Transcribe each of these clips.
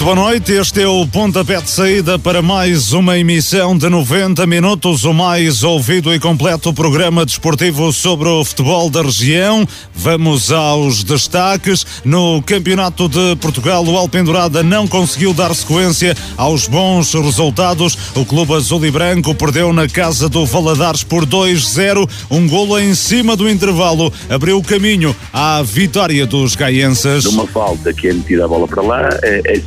Muito boa noite, este é o pontapé de saída para mais uma emissão de 90 minutos, o mais ouvido e completo programa desportivo sobre o futebol da região. Vamos aos destaques. No Campeonato de Portugal, o Alpendurada não conseguiu dar sequência aos bons resultados. O Clube Azul e Branco perdeu na casa do Valadares por 2-0. Um golo em cima do intervalo abriu o caminho à vitória dos gaienses. De uma falta que é metida a bola para lá, é, é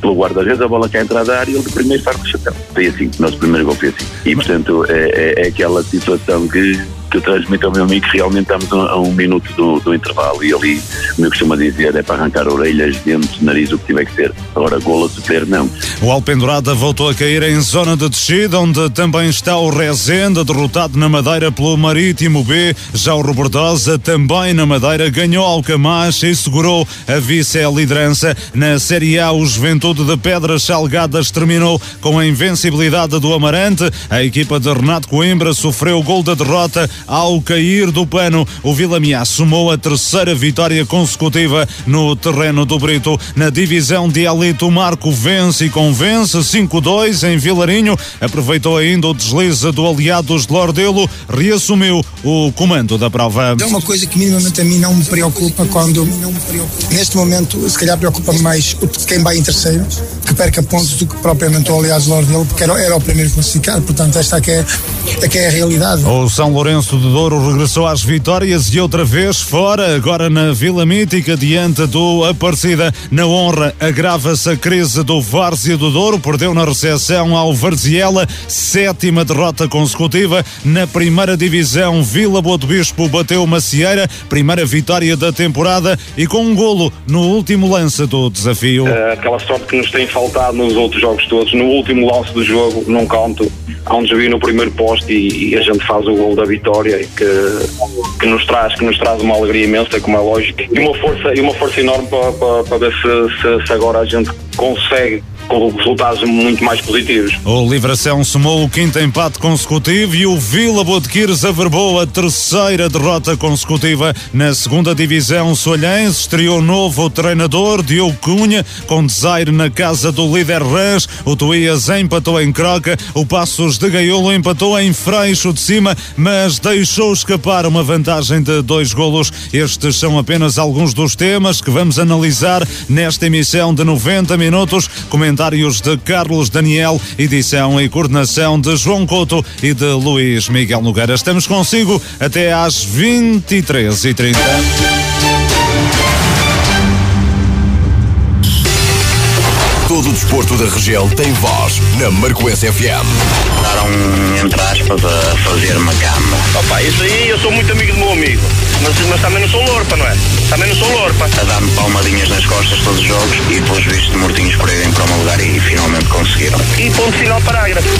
pelo guarda-redes, a bola cai entrada da área e ele primeiro faz o chapéu. Foi assim, o nosso primeiro gol foi assim. E portanto é, é, é aquela situação que que eu transmito ao meu amigo que realmente estamos a, um minuto do, do, intervalo e ali, como eu costumo dizer, é para arrancar orelhas, dentes, nariz, o que tiver que ser. Agora, golo a sofrer, não. O Alpendurada voltou a cair em zona de descida, onde também está o Rezende, derrotado na Madeira pelo Marítimo B. Já o Robordosa, também na Madeira, ganhou Alcamacha e segurou a vice-liderança. Na Série A, o Juventude de Pedras Salgadas terminou com a invencibilidade do Amarante. A equipa de Renato Coimbra sofreu o gol da derrota ao cair do pano. O Vila Mia somou a terceira vitória consecutiva no terreno do Brito. Na divisão de elite, o Marco vence e convence 5-2 em Vilarinho. Aproveitou ainda o deslize do Aliados de Lordelo, reassumiu o comando da prova. É uma coisa que minimamente a mim não me preocupa quando, neste momento, se calhar preocupa mais quem vai em terceiro, que perca pontos do que propriamente o Aliados de Lordelo, porque era, era o primeiro classificado. Portanto, esta aqui é, aqui é a realidade. O São Lourenço Passo de Douro regressou às vitórias e outra vez fora, agora na Vila Mítica, diante do Aparecida. Na honra, agrava-se a crise do Várzea do Douro, perdeu na recepção ao Varziela, sétima derrota consecutiva. Na primeira divisão, Vila Boa do Bispo bateu Macieira, primeira vitória da temporada e com um golo no último lance do desafio. É aquela sorte que nos tem faltado nos outros jogos todos. No último lance do jogo, num canto, há um desvio no primeiro poste e, e a gente faz o gol da vitória vitória que, que, nos traz, que nos traz uma alegria imensa, como é lógico, e uma força, e uma força enorme para, para, para ver se, se, se agora a gente consegue com resultados muito mais positivos. O Livração somou o quinto empate consecutivo e o Vila Botequires averbou a terceira derrota consecutiva na segunda divisão Solhães. Estreou novo treinador, Diogo Cunha, com desaire na casa do líder Rãs. O Tuías empatou em Croca, o Passos de Gaiolo empatou em Freixo de cima, mas deixou escapar uma vantagem de dois golos. Estes são apenas alguns dos temas que vamos analisar nesta emissão de 90 minutos. Comentários comentários de Carlos Daniel, edição e coordenação de João Couto e de Luís Miguel Nogueira. Estamos consigo até às 23h30. Todo o desporto da região tem voz na Marcoense FM. Daram, entre aspas, a fazer uma cama. Opa, isso aí eu sou muito amigo do meu amigo. Mas, mas também não sou lorpa, não é? Também não sou lorpa. A dar-me palmadinhas nas costas todos os jogos e pelos vistos mortinhos por irem para o meu lugar e finalmente conseguiram. E ponto final parágrafo.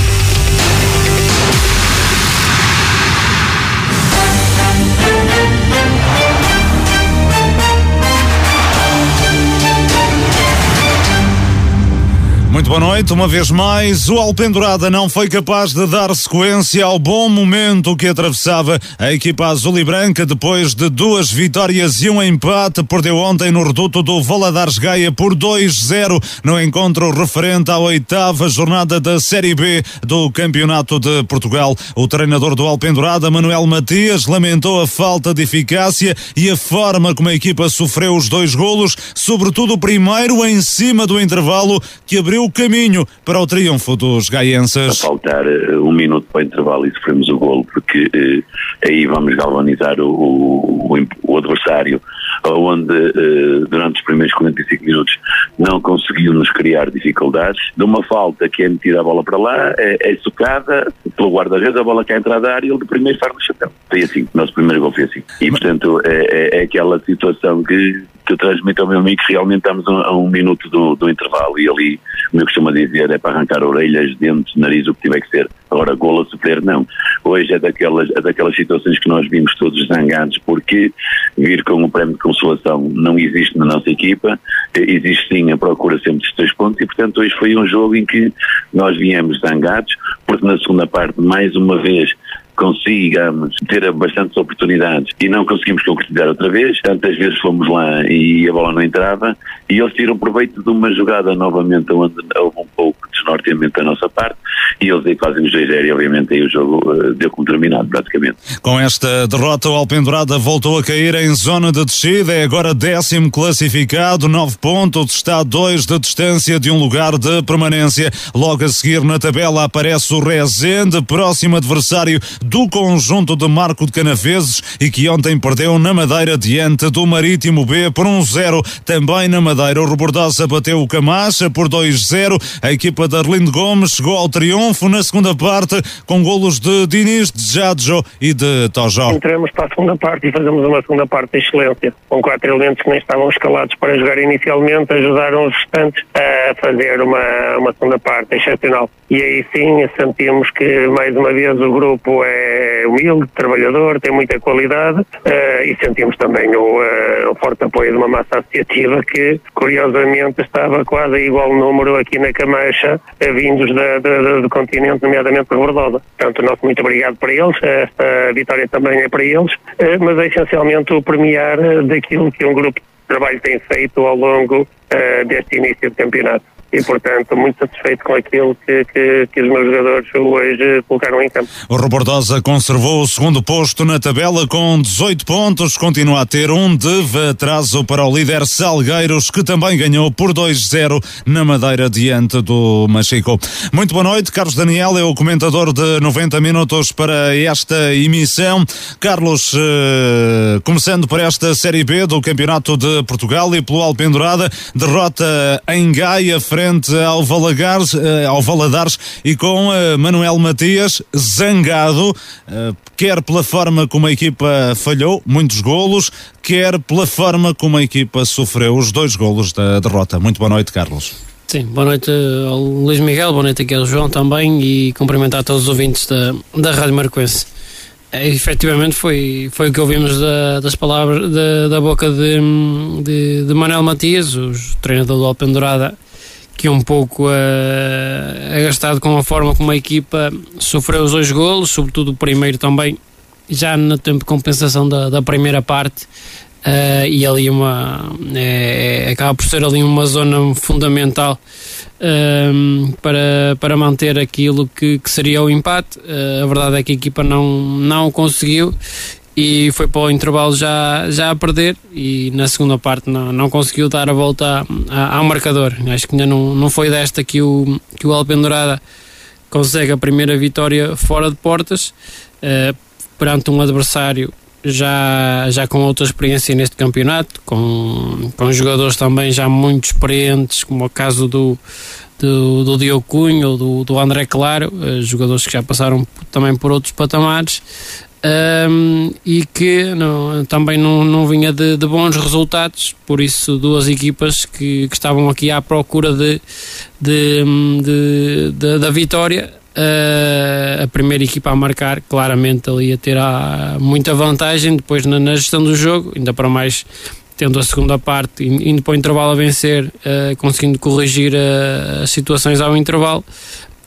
Muito boa noite, uma vez mais. O Alpendurada não foi capaz de dar sequência ao bom momento que atravessava a equipa azul e branca depois de duas vitórias e um empate. Perdeu ontem no reduto do Valadares Gaia por 2-0 no encontro referente à oitava jornada da Série B do Campeonato de Portugal. O treinador do Alpendurada, Manuel Matias, lamentou a falta de eficácia e a forma como a equipa sofreu os dois golos, sobretudo o primeiro em cima do intervalo que abriu o caminho para o triunfo dos gaienses. A faltar uh, um minuto para o intervalo e sofremos o golo, porque uh, aí vamos galvanizar o, o, o adversário, onde uh, durante os primeiros 45 minutos não conseguiu nos criar dificuldades. De uma falta que é metida a bola para lá, é, é socada pelo guarda-redes, a bola à entrada da área e ele de primeiro faz o chapéu. Foi assim, o nosso primeiro gol foi assim. E portanto é, é, é aquela situação que que eu transmito ao meu amigo que realmente estamos a, a um minuto do, do, intervalo e ali, como eu costumo dizer, é para arrancar orelhas, dentes, nariz, o que tiver que ser. Agora, golo a sofrer, não. Hoje é daquelas, é daquelas situações que nós vimos todos zangados porque vir com o prémio de consolação não existe na nossa equipa, existe sim a procura sempre dos três pontos e, portanto, hoje foi um jogo em que nós viemos zangados porque na segunda parte, mais uma vez, consigamos ter bastantes oportunidades e não conseguimos concretizar outra vez. Tantas vezes fomos lá e a bola não entrava e eles tiram proveito de uma jogada novamente onde houve um pouco de desnorteamento da nossa parte e eles aí fazem os 2 e obviamente aí o jogo uh, deu como terminado praticamente. Com esta derrota o Alpendurada voltou a cair em zona de descida, é agora décimo classificado, 9 pontos, está a 2 de distância de um lugar de permanência. Logo a seguir na tabela aparece o Rezende, próximo adversário do conjunto de Marco de Canaveses e que ontem perdeu na Madeira diante do Marítimo B por 1-0. Também na Madeira o Robordosa bateu o Camacha por 2-0. A equipa de Arlindo Gomes chegou ao triunfo na segunda parte com golos de Diniz, de Jadjo e de Tojó. Entramos para a segunda parte e fazemos uma segunda parte de excelência, com quatro elementos que nem estavam escalados para jogar inicialmente, ajudaram os restantes a fazer uma, uma segunda parte excepcional. E aí sim sentimos que mais uma vez o grupo é humilde, trabalhador, tem muita qualidade uh, e sentimos também o, uh, o, forte apoio de uma massa associativa que, curiosamente, estava quase igual número aqui na Camacha, uh, vindos da, da, do continente, nomeadamente por Bordosa. Portanto, nosso muito obrigado para eles, esta vitória também é para eles, mas é essencialmente o premiar daquilo que um grupo de trabalho tem feito ao longo deste início de campeonato e, portanto, muito satisfeito com aquilo que, que, que, os meus jogadores hoje colocaram em campo. O Robordosa conservou o segundo posto na tabela com 18 pontos, continua a ter um de atraso para o líder Salgueiros, que também ganhou por 2-0 na Madeira diante do Machico. Muito boa noite, Carlos Daniel é o comentador de 90 minutos para esta emissão. Carlos, eh, começando por esta Série B do Campeonato de Portugal e pelo Alpendurada, derrota em Gaia, frente frente ao Valadares, eh, ao Valadares e com eh, Manuel Matias zangado, eh, quer pela forma como a equipa falhou, muitos golos, quer pela forma como a equipa sofreu os dois golos da derrota. Muito boa noite, Carlos. Sim, boa noite ao Luís Miguel, boa noite aqui ao João também e cumprimentar todos os ouvintes da, da Rádio Marcoense. É, efetivamente foi, foi o que ouvimos da, das palavras da, da boca de, de, de Manuel Matias, o treinador do Alpendurada, que um pouco uh, agastado com a forma como a equipa sofreu os dois golos, sobretudo o primeiro também, já no tempo de compensação da, da primeira parte. Uh, e ali uma é, é, acaba por ser ali uma zona fundamental uh, para, para manter aquilo que, que seria o empate. Uh, a verdade é que a equipa não, não conseguiu e foi para o intervalo já, já a perder e na segunda parte não, não conseguiu dar a volta a, ao marcador. Acho que ainda não, não foi desta que o, que o Alpendurada consegue a primeira vitória fora de portas uh, perante um adversário já, já com outra experiência neste campeonato, com, com jogadores também já muito experientes, como o caso do, do, do Diogo Cunha ou do, do André Claro, uh, jogadores que já passaram também por outros patamares um, e que não, também não, não vinha de, de, bons resultados, por isso duas equipas que, que estavam aqui à procura de, de, de, da vitória. Uh, a primeira equipa a marcar, claramente ali a ter a, muita vantagem depois na, na, gestão do jogo, ainda para mais tendo a segunda parte, indo para o intervalo a vencer, uh, conseguindo corrigir uh, as situações ao intervalo,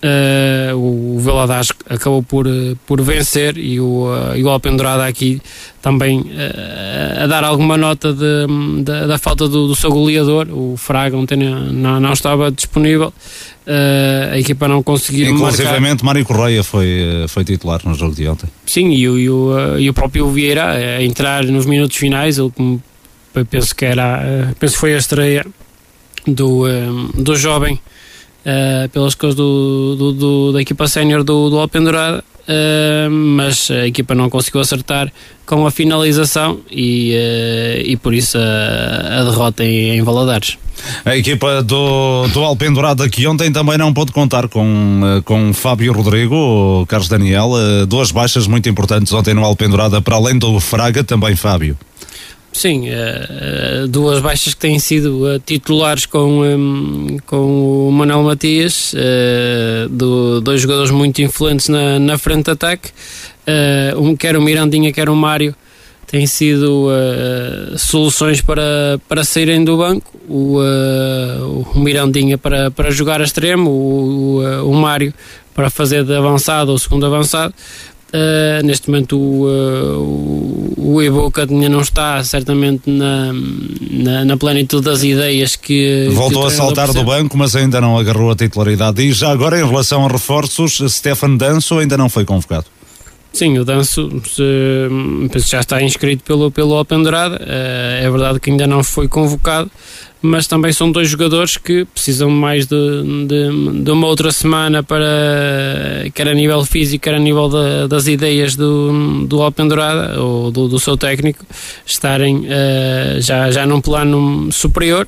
Uh, o Veladares acabou por, eh, por vencer e o, uh, e o Alpendurada aqui também uh, a dar alguma nota de, de, da falta do, do, seu goleador. O Fraga ontem não, não estava disponível. a equipa não conseguiu Inclusivamente Mário Correia foi, foi titular no jogo de ontem. Sim, e o, e o, e o próprio Vieira a entrar nos minutos finais, ele penso que era penso foi a estreia do, do jovem uh, pelas coisas do, do, do, da equipa sénior do, do Alpendurada, uh, mas a equipa não conseguiu acertar com a finalização e, uh, e por isso a, a derrota em, em Valadares. A equipa do, do Alpendurada que ontem também não pôde contar com, com Fábio Rodrigo, Carlos Daniel, duas baixas muito importantes ontem no Alpendurada, para além do Fraga, também Fábio. Sim, uh, duas baixas que têm sido uh, titulares com, um, com o Manuel Matias, do, dois jogadores muito influentes na, na frente de ataque, um, quer o Mirandinha, quer o Mário, têm sido soluções para, para saírem do banco. O, o Mirandinha para, para jogar a extremo, o, o, o Mário para fazer de avançado ou segundo avançado. Uh, neste momento o, uh, o, Evoca ainda não está certamente na, na, na plenitude das ideias que. Voltou que a saltar do banco, mas ainda não agarrou a titularidade. E já agora, em relação a reforços, Stefan Danso ainda não foi convocado. Sim, o Danço que já está inscrito pelo, pelo Open Dourada. Eh, é verdade que ainda não foi convocado, mas também são dois jogadores que precisam mais de, de, de uma outra semana para, quer a nível físico, quer a nível da- das ideias do, do Open Dourada ou do, do seu técnico, estarem eh, já, já num plano superior.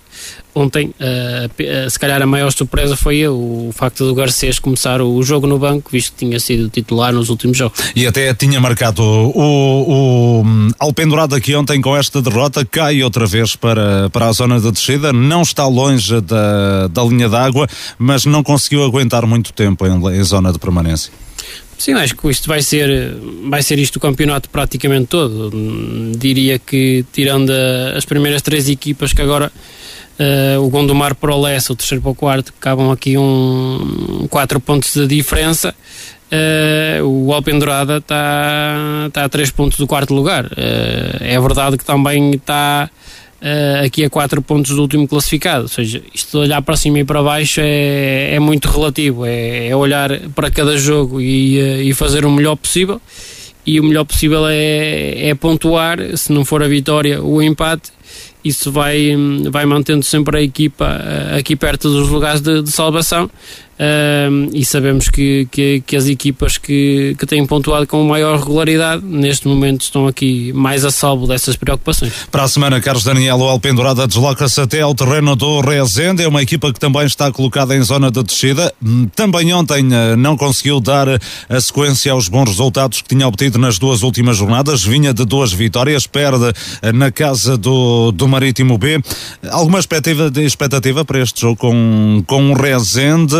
Ontem, eh, se calhar a maior surpresa foi o facto do Garcês começar o jogo no banco, visto que tinha sido titular nos últimos jogos. E até tinha marcado o, o, o Alpendurado aqui ontem com esta derrota, cai outra vez para, para a zona de descida, não está longe da, da linha d'água, mas não conseguiu aguentar muito tempo em, em zona de permanência. Sim, acho que isto vai ser, vai ser isto o campeonato praticamente todo. Hum, Diria que, tirando as primeiras três equipas que agora eh, o Gondomar para o Lessa, o terceiro para o quarto, acabam aqui um, quatro pontos de diferença. eh, o Alpendurada está está a três pontos do quarto lugar. Eh, é verdade que também está aqui a 4 pontos do último classificado. Ou seja, isto de olhar para cima e para baixo é, é muito relativo. É, é olhar para cada jogo e, e fazer o melhor possível. E o melhor possível é, é pontuar, se não for a vitória, o empate. Isso vai, hum, vai mantendo sempre a equipa aqui perto dos lugares de, de salvação. Um, e sabemos que, que, que as equipas que, que têm pontuado com maior regularidade neste momento estão aqui mais a salvo dessas preocupações. Para a semana, Carlos Daniel, o Alpendurada desloca-se até ao terreno do Rezende. É uma equipa que também está colocada em zona de descida. Hum, Também ontem eh, não conseguiu dar a sequência aos bons resultados que tinha obtido nas duas últimas jornadas. Vinha de duas vitórias, perde eh, na casa do, do Marítimo B. Alguma expectativa, expectativa para este jogo com, com o Rezende?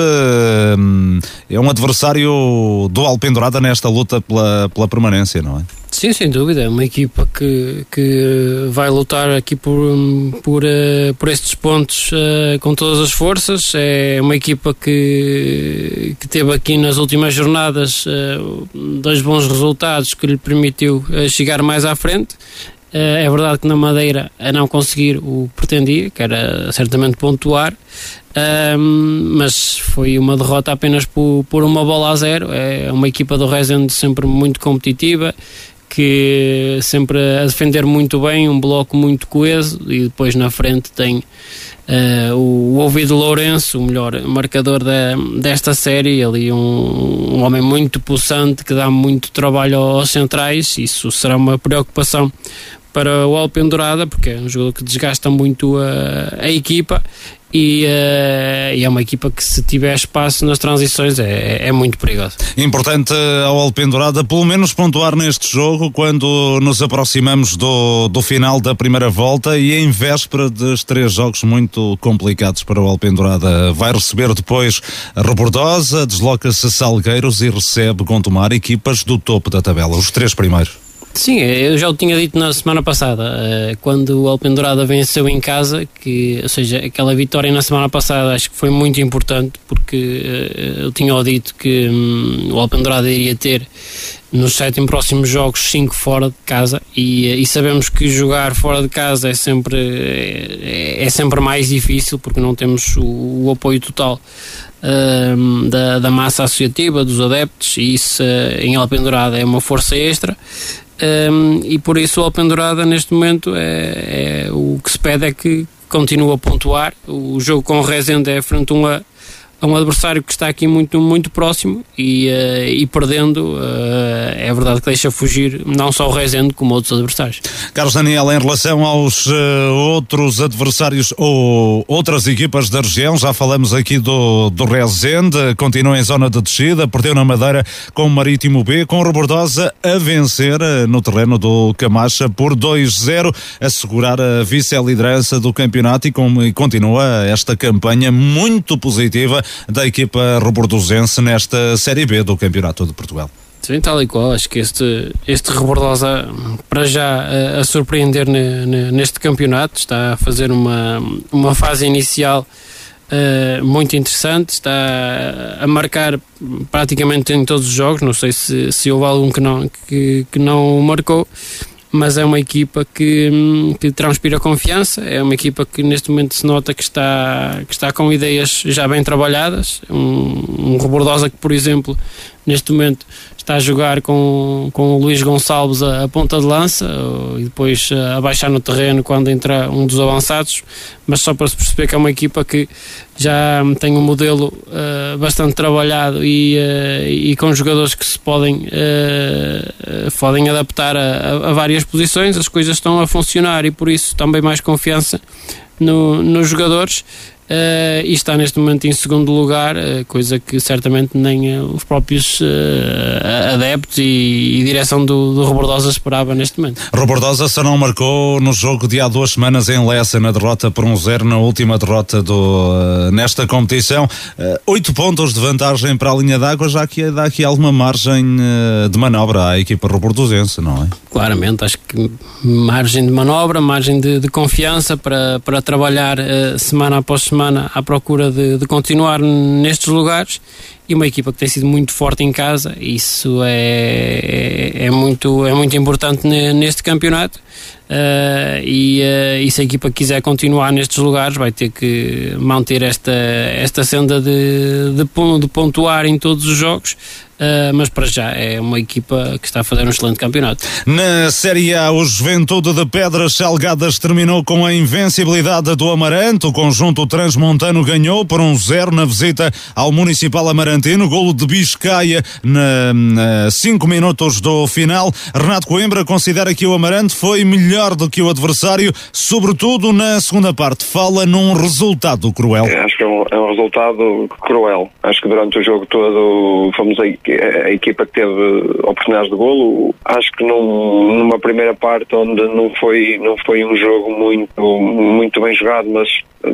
Hum, É um adversário do Alpendurada nesta luta pela, pela permanência, não é? Sim, sem dúvida. É uma equipa que, que vai lutar aqui por, por, eh, por estes pontos eh, com todas as forças. É uma equipa que, que teve aqui nas últimas jornadas eh, dois bons resultados que lhe permitiu chegar mais à frente. Eh, É verdade que na Madeira a não conseguir o que pretendia, que era certamente pontuar, Ahm, mas foi uma derrota apenas por, por uma bola a zero. É uma equipa do Rezende sempre muito competitiva, que sempre a defender muito bem, um bloco muito coeso, e depois na frente tem eh, o, o Ouvido Lourenço, o melhor marcador da, desta série, ali um, um homem muito pulsante que dá muito trabalho aos centrais. Isso será uma preocupação para o Alpendurada, porque é um jogador que desgasta muito a, a equipa e, eh, e é uma equipa que se tiver espaço nas transições é, é muito perigosa. Importante ao Alpendurada pelo menos pontuar neste jogo quando nos aproximamos do, do final da primeira volta e em véspera dos três jogos muito complicados para o Alpendurada. Vai receber depois a Rebordosa, desloca-se Salgueiros e recebe Gondomar, equipas do topo da tabela, os três primeiros. Sim, eu já o tinha dito na semana passada, eh, quando o Alpendurada venceu em casa, que, ou seja, aquela vitória na semana passada acho que foi muito importante, porque eh, eu tinha dito que hum, o Alpendurada iria ter nos sete próximos jogos cinco fora de casa. E, eh, e sabemos que jogar fora de casa é sempre é, é sempre mais difícil porque não temos o, o apoio total hum, da, da massa associativa, dos adeptos, e isso em Alpendurada é uma força extra. Um, e por isso o Alpendurada neste momento é, é- o que se pede é que continue a pontuar. O jogo com o Rezende é frente a, um adversário que está aqui muito, muito próximo e, eh, e perdendo eh, é verdade que deixa fugir não só o Rezende como outros adversários. Carlos Daniel, em relação aos eh, outros adversários ou outras equipas da região, já falamos aqui do, do Rezende, continua em zona de descida, perdeu na Madeira com o Marítimo B, com o Rebordosa a vencer no terreno do Camacha por 2-0, assegurar a vice-liderança do campeonato e, com, e continua esta campanha muito positiva da equipa rebordosense nesta Série B do Campeonato de Portugal. Sim, tal e qual. Acho que este, este Rebordosa, para já, a, a surpreender ne- ne- neste campeonato, está a fazer uma, uma fase inicial uh, muito interessante, está a marcar praticamente em todos os jogos, não sei se, se houve algum que não, que, que não marcou, mas é uma equipa que, que transpira confiança, é uma equipa que neste momento se nota que está, que está com ideias já bem trabalhadas, um, um Rebordosa que, por exemplo, neste momento está a jogar com, com o Luís Gonçalves a, a ponta de lança e depois a baixar no terreno quando entra um dos avançados, mas só para se perceber que é uma equipa que já tem um modelo uh, bastante trabalhado e, uh, e com jogadores que se podem, uh, podem adaptar a, a, várias posições, as coisas estão a funcionar e por isso também mais confiança no, nos jogadores Uh, e está neste momento em segundo lugar, uh, coisa que certamente nem uh, os próprios adeptos e, e, direção do, do Robordosa esperava neste momento. Robordosa só não marcou no jogo de há duas semanas em Lessa, na derrota por um zero, na última derrota do, nesta competição. Oito pontos de vantagem para a linha d'água, já que dá aqui alguma margem de manobra à equipa robordosense, não é? Claramente, acho que margem de manobra, margem de, de confiança para, para trabalhar semana após semana semana à procura de, de, continuar nestes lugares e uma equipa que tem sido muito forte em casa, isso é, é, é muito, é muito importante neste campeonato. Uh, e, uh, e, se a equipa quiser continuar nestes lugares, vai ter que manter esta, esta senda de, de, de pontuar em todos os jogos. Uh, mas para já é uma equipa que está a fazer um excelente campeonato. Na Série A, o Juventude de Pedras Salgadas terminou com a invencibilidade do Amarante. O conjunto transmontano ganhou por um zero na visita ao Municipal Amarantino. Golo de Biscaia na 5 minutos do final. Renato Coimbra considera que o Amarante foi melhor do que o adversário, sobretudo na segunda parte. Fala num resultado cruel. Acho que é um, é um resultado cruel. Acho que durante o jogo todo fomos aí a equipa que teve oportunidades de golo, acho que num, numa primeira parte onde não foi, não foi um jogo muito, muito bem jogado, mas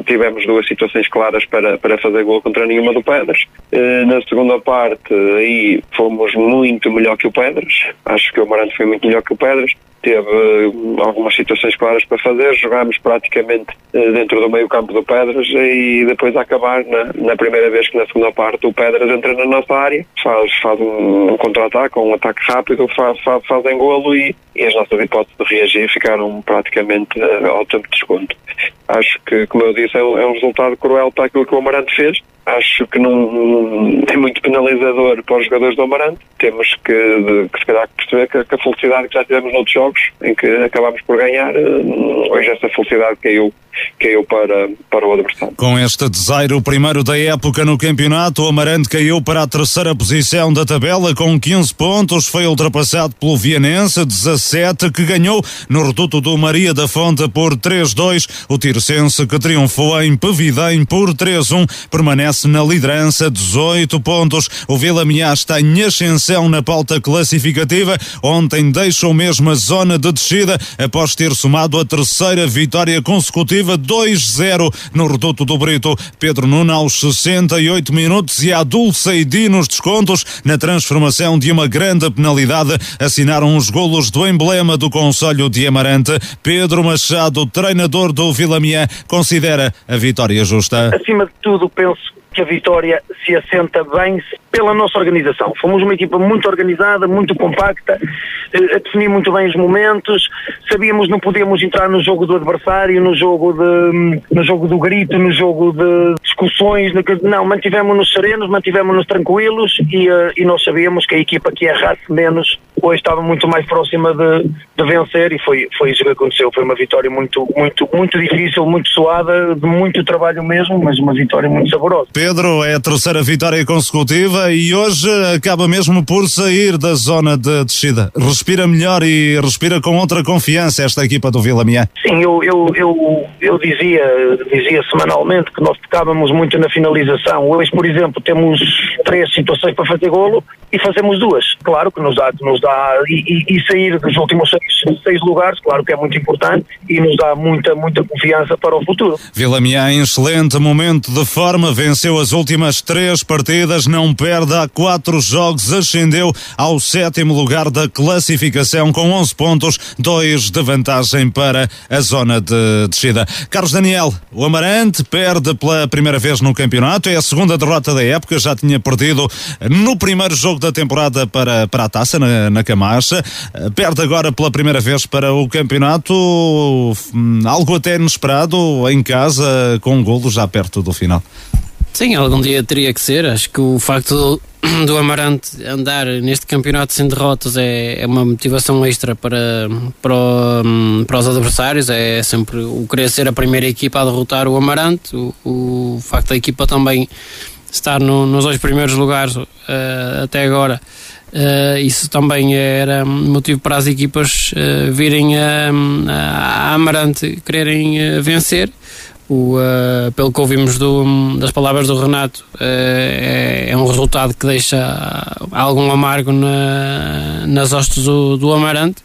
tivemos duas situações claras para, para fazer gol contra nenhuma do Pedras. Eh, na segunda parte, aí fomos muito melhor que o Pedras. Acho que o Marante foi muito melhor que o Pedras teve algumas situações claras para fazer, jogámos praticamente eh, dentro do meio campo do Pedras e depois a acabar na, na primeira vez que na segunda parte o Pedras entra na nossa área, faz, faz um, contra-ataque, um ataque rápido, faz, faz, fazem golo e, e as nossas hipóteses de reagir ficaram praticamente uh, ao tempo de desconto. Acho que, como eu disse, é um, é um resultado cruel para aquilo que o Amarante fez, acho que não é muito penalizador para os jogadores do Amarante. Temos que, que se calhar, perceber que, que, a felicidade que já tivemos noutros jogos, em que acabámos por ganhar, eh, hoje essa felicidade caiu caiu para, para o adversário. Com este desaire, o primeiro da época no campeonato, o Amarante caiu para a terceira posição da tabela com 15 pontos, foi ultrapassado pelo Vianense, 17, que ganhou no reduto do Maria da Fonte por 3-2. O Tircense, que triunfou em Pevidem por 3-1, permanece na liderança, 18 pontos. O Vila Miá está em ascensão na pauta classificativa. Ontem deixou mesmo a zona de descida após ter somado a terceira vitória consecutiva defensiva 2-0 no reduto do Brito. Pedro Nuno aos 68 minutos e a Dulceidi nos descontos na transformação de uma grande penalidade assinaram os golos do emblema do Conselho de Amarante. Pedro Machado, treinador do Vilamié, considera a vitória justa. Acima de tudo, penso que a vitória se assenta bem pela nossa organização. Fomos uma equipa muito organizada, muito compacta, eh, a definir muito bem os momentos, sabíamos não podíamos entrar no jogo do adversário, no jogo, de, no jogo do grito, no jogo de discussões, não, mantivemos-nos serenos, mantivemos-nos tranquilos e, eh, e nós sabíamos que a equipa que errasse menos hoje estava muito mais próxima de, de vencer e foi, foi isso que aconteceu. Foi uma vitória muito, muito, muito difícil, muito suada, de muito trabalho mesmo, mas uma vitória muito saborosa. Pedro, é a terceira vitória consecutiva e hoje acaba mesmo por sair da zona de descida. Respira melhor e respira com outra confiança esta equipa do Vila Miá. Sim, eu, eu, eu, eu dizia, dizia semanalmente que nós tocávamos muito na finalização. Hoje, por exemplo, temos três situações para fazer golo e fazemos duas. Claro que nos dá, nos dá dá, e, e, sair dos últimos seis, seis, lugares, claro que é muito importante e nos dá muita, muita confiança para o futuro. Vila Miá em excelente momento de forma, venceu as últimas três partidas, não perde há quatro jogos, ascendeu ao sétimo lugar da classificação com 11 pontos, dois de vantagem para a zona de descida. Carlos Daniel, o Amarante perde pela primeira vez no campeonato, é a segunda derrota da época, já tinha perdido no primeiro jogo da temporada para, para a taça, na, na Camacha. Perde agora pela primeira vez para o campeonato, hum, algo até inesperado, em casa, com um golo já perto do final. Sim, algum dia teria que ser. Acho que o facto do, Amarante andar neste campeonato sem derrotas é, é uma motivação extra para, para, hum, para, os adversários. É sempre o querer ser a primeira equipa a derrotar o Amarante. O, o facto da equipa também estar no, nos dois primeiros lugares uh, até agora. Uh, isso também era motivo para as equipas uh, virem a, a Amarante quererem vencer. O, uh, pelo que ouvimos do, das palavras do Renato, uh, é, é, um resultado que deixa algum amargo na, nas hostes do, do Amarante,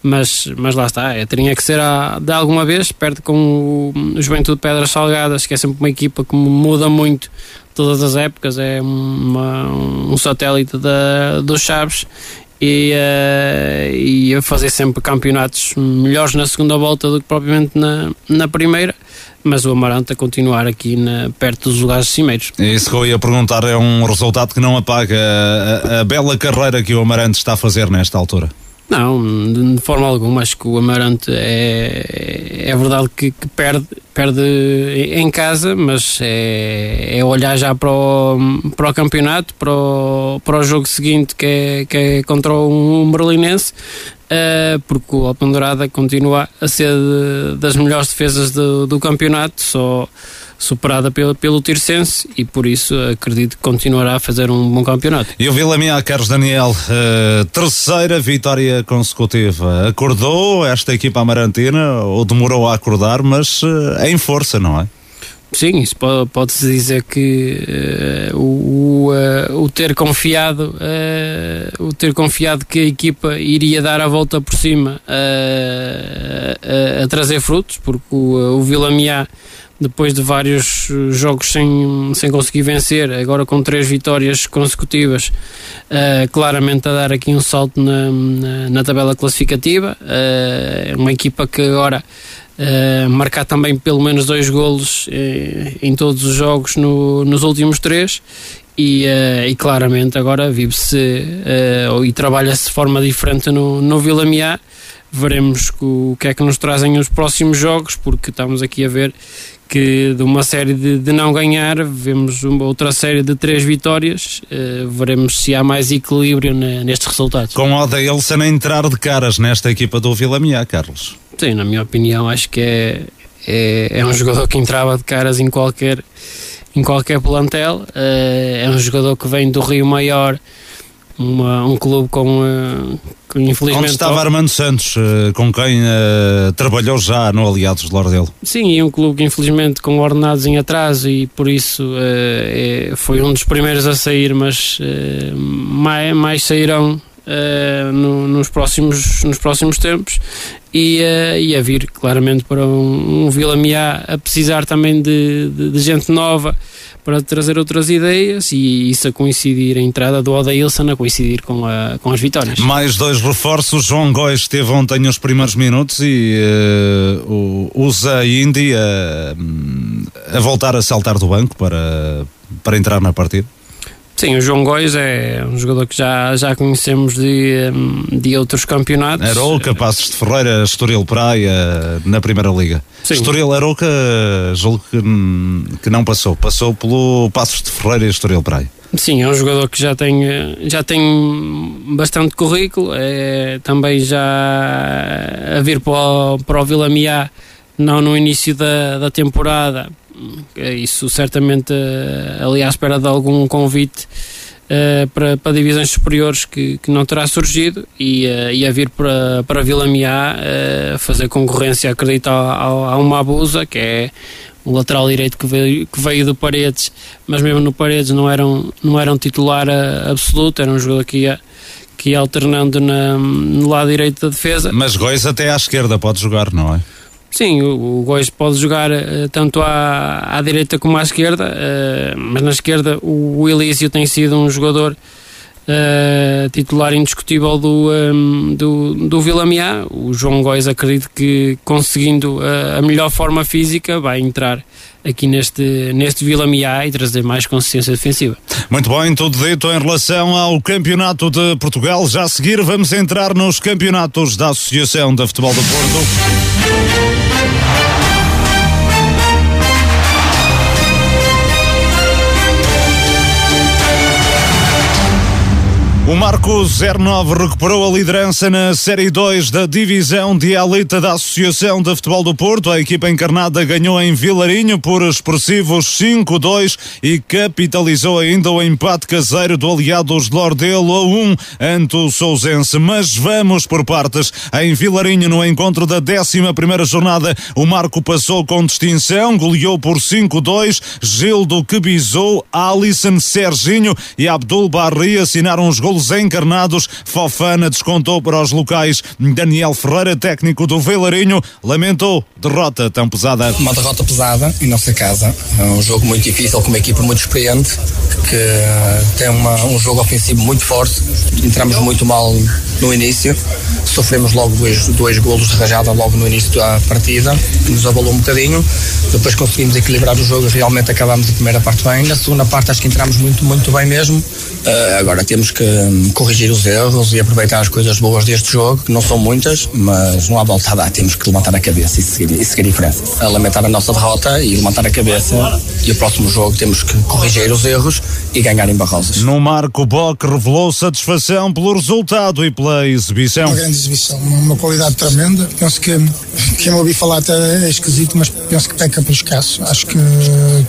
mas, mas lá está, é, teria que ser a, de alguma vez, perde com o, o Juventude Pedras Salgadas, que é sempre uma equipa que muda muito todas as épocas, é uma, um satélite da, dos Chaves e, uh, e a fazer sempre campeonatos melhores na segunda volta do que propriamente na, na primeira mas o Amarante a continuar aqui na, perto dos lugares cimeiros. É isso que eu ia perguntar, é um resultado que não apaga a, a bela carreira que o Amarante está a fazer nesta altura. Não, de forma alguma. Acho que o Amarante é, é verdade que, que, perde, perde em casa, mas é, é olhar já para o, para o campeonato, para o, para o jogo seguinte que é, que é contra um berlinense, uh, porque o Alpendurada continua a ser de, das melhores defesas do, do campeonato, só superada pelo, pelo Tirsense e por isso acredito que continuará a fazer um bom campeonato. E o Vila Miá, Carlos Daniel, uh, terceira vitória consecutiva. Acordou esta equipa amarantina ou demorou a acordar, mas uh, em força, não é? Sim, isso pode-se dizer que uh, o, uh, o, ter confiado uh, o ter confiado que a equipa iria dar a volta por cima a, a, trazer frutos, porque o, o Vila Miá depois de vários jogos sem, sem conseguir vencer, agora com três vitórias consecutivas, uh, claramente a dar aqui um salto na, na, na tabela classificativa. Uh, uma equipa que agora uh, marcar também pelo menos dois golos em todos os jogos no, nos últimos três. E, e claramente agora vive-se e trabalha-se de forma diferente no, no Vila Miá veremos o que é que nos trazem os próximos jogos, porque estamos aqui a ver que de uma série de, de não ganhar, vemos uma outra série de três vitórias, uh, veremos se há mais equilíbrio ne, nestes resultados. Com o Elson a entrar de caras nesta equipa do Vila Miá, Carlos. Sim, na minha opinião, acho que é, é, é um jogador que entrava de caras em qualquer, em qualquer plantel, uh, é um jogador que vem do Rio Maior uma, um clube com, uh, com infelizmente. Onde estava Armando Santos, uh, com quem uh, trabalhou já no Aliados de Lordelo. Sim, e um clube que infelizmente com ordenados em atraso e por isso é, foi um dos primeiros a sair, mas mais, mais sairão Uh, no, nos, próximos, nos próximos tempos e, uh, e a vir claramente para um, um Vila Miá a precisar também de, de, de, gente nova para trazer outras ideias e isso a coincidir, a entrada do Odailson a coincidir com, a, com as vitórias. Mais dois reforços, João Góis esteve ontem os primeiros minutos e uh, usa a Indy a, a voltar a saltar do banco para, para entrar na partida. Sim, o João Góis é um jogador que já, já conhecemos de, de outros campeonatos. Arouca, Passos de Ferreira, Estoril Praia, na Primeira Liga. Sim. Estoril Arouca, julgo que, que não passou. Passou pelo Passos de Ferreira e Estoril Praia. Sim, é um jogador que já tem, já tem bastante currículo, é também já a vir para o, para o Vila Miá, não no início da, da temporada, isso certamente eh, ali à espera de algum convite uh, para, para divisões superiores que, que não terá surgido e, uh, e a vir para, para Vila Miá uh, fazer concorrência, acredito, ao, ao Mabusa, que é o lateral direito que veio, que veio do Paredes, mas mesmo no Paredes não era um, não era um titular absoluto, era um jogador que ia que ia alternando na, no lado direito da defesa. Mas Góis até à esquerda pode jogar, não é? Sim, o, o Góis pode jogar uh, tanto à, à direita como à esquerda, uh, mas na esquerda o, o Elísio tem sido um jogador uh, titular indiscutível do, um, do, do Vilamiá. O João Góis acredito que conseguindo uh, a melhor forma física vai entrar aqui neste, neste Vila Miá e trazer mais consciência defensiva. Muito bem, tudo dito em relação ao Campeonato de Portugal. Já a seguir vamos entrar nos campeonatos da Associação de Futebol do Porto. O Marco 09 recuperou a liderança na Série 2 da Divisão de Elite da Associação de Futebol do Porto. A equipa encarnada ganhou em Vilarinho por expressivos 5-2 e capitalizou ainda o empate caseiro do Aliados de Lordelo a 1 ante o Sousense. Mas vamos por partes. Em Vilarinho, no encontro da 11 jornada, o Marco passou com distinção, goleou por 5-2. Gildo Quebizou, Alisson Serginho e Abdul Barri assinaram os gols encarnados. Fofana descontou para os locais. Daniel Ferreira, técnico do Veilarinho, lamentou derrota tão pesada. Uma derrota pesada em nossa casa. É um jogo muito difícil, com uma equipa muito experiente, que tem uma, um jogo ofensivo muito forte. Entramos muito mal no início. Sofremos logo dois, dois golos de rajada logo no início da partida, que nos abalou um bocadinho. Depois conseguimos equilibrar o jogo e realmente acabamos a primeira parte bem. Na segunda parte acho que entramos muito, muito bem mesmo. Uh, agora temos que um, corrigir os erros e aproveitar as coisas boas deste jogo, que não são muitas, mas não há volta a dar. Temos que levantar a cabeça e seguir, e seguir em frente. A lamentar a nossa derrota e levantar a cabeça. E o próximo jogo temos que corrigir os erros e ganhar em Barrosas. No Marco Bock revelou satisfação pelo resultado e pela exibição. Uma grande exibição, uma qualidade tremenda. Penso que quem me ouvi falar até é esquisito, mas penso que peca pelo escasso. Acho que,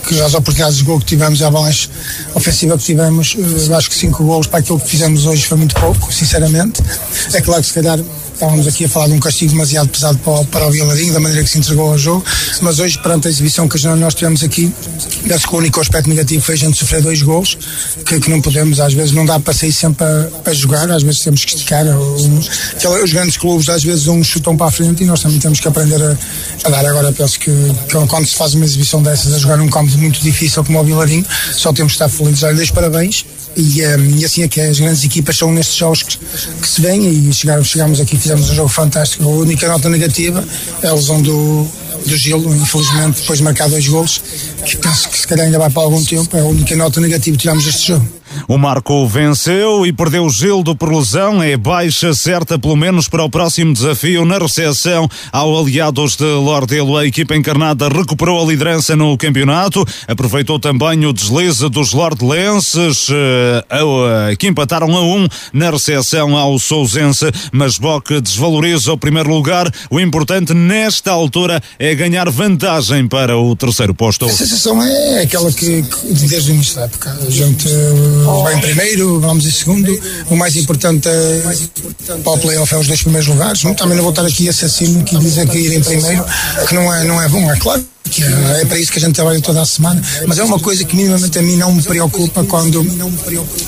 que as oportunidades de gol que tivemos e a avalanche ofensiva que tivemos, eh, acho que cinco gols para aquilo que fizemos hoje foi muito pouco, sinceramente. É claro que se calhar estávamos aqui a falar de um castigo demasiado pesado para, o, para o Vilarinho, da maneira que se entregou ao jogo, mas hoje, perante a exibição que nós tivemos aqui, penso que o único aspecto negativo foi a gente sofrer dois gols, que, que não podemos, às vezes não dá para sair sempre a, a jogar, às vezes temos que esticar. Um, os grandes clubes, às vezes, uns chutam para a frente e nós também temos que aprender a, a dar. Agora, penso que, que, quando se faz uma exibição dessas, a jogar num campo muito difícil como o Vilarinho, só temos que estar felizes. Olha, parabéns e, um, e, assim é que as grandes equipas são nestes jogos que, que se vêm e chegaram, chegamos aqui fizemos um jogo fantástico. A única nota negativa é a lesão do, do Gilo, infelizmente depois de marcar dois golos, que penso que se calhar ainda vai para algum tempo, é a única nota negativa que tiramos deste jogo. O Marco venceu e perdeu o Gildo por lesão. É baixa certa, pelo menos para o próximo desafio na recepção ao Aliados de Lordelo. A equipa encarnada recuperou a liderança no campeonato. Aproveitou também o deslize dos Lordelenses, eh, que empataram a um na recepção ao Sousense. Mas Boque desvaloriza o primeiro lugar. O importante nesta altura é ganhar vantagem para o terceiro posto. A sensação é aquela que, que desde o início da época a gente vai em primeiro, vamos em segundo. O mais importante é, para o playoff é os dois primeiros lugares. Também não vou estar aqui assassino que dizer que ir em primeiro, que não é, não é bom, é claro. Que é, é para isso que a gente trabalha toda a semana, mas é uma coisa que minimamente a mim não me preocupa quando,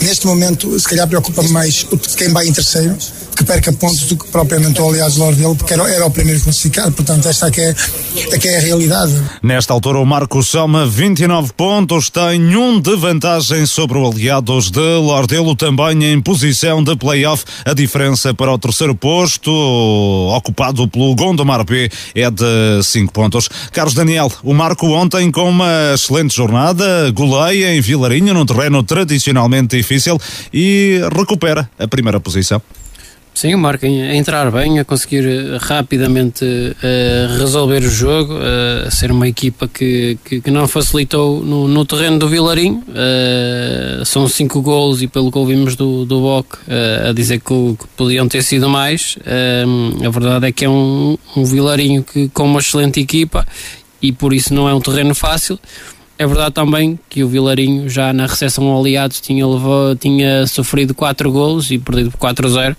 neste momento, se calhar preocupa mais quem vai em terceiro, que perca pontos do que propriamente o aliás Lord dele, porque era, era, o primeiro classificado. Portanto, esta aqui é, aqui é a realidade. Nesta altura, o Marco soma 29 pontos, tem um de vantagem sobre o aliados de Lordelo, também em posição de playoff. A diferença para o terceiro posto, ocupado pelo Gondomar B, é de 5 pontos. Carlos Daniel, o Marco ontem com uma excelente jornada, goleia em Vilarinho, num terreno tradicionalmente difícil e recupera a primeira posição. Sim, o Marco a entrar bem, a conseguir eh, rapidamente uh, resolver o jogo, uh, a ser uma equipa que, que, que não facilitou no, no, terreno do Vilarinho. Uh, são cinco golos e pelo que ouvimos do, do Boc a dizer que, que, podiam ter sido mais. a verdade é que é um, um Vilarinho que, com uma excelente equipa e por isso não é um terreno fácil. É verdade também que o Vilarinho já na recepção ao Aliados tinha, levou, tinha sofrido 4 golos e perdido por 4-0,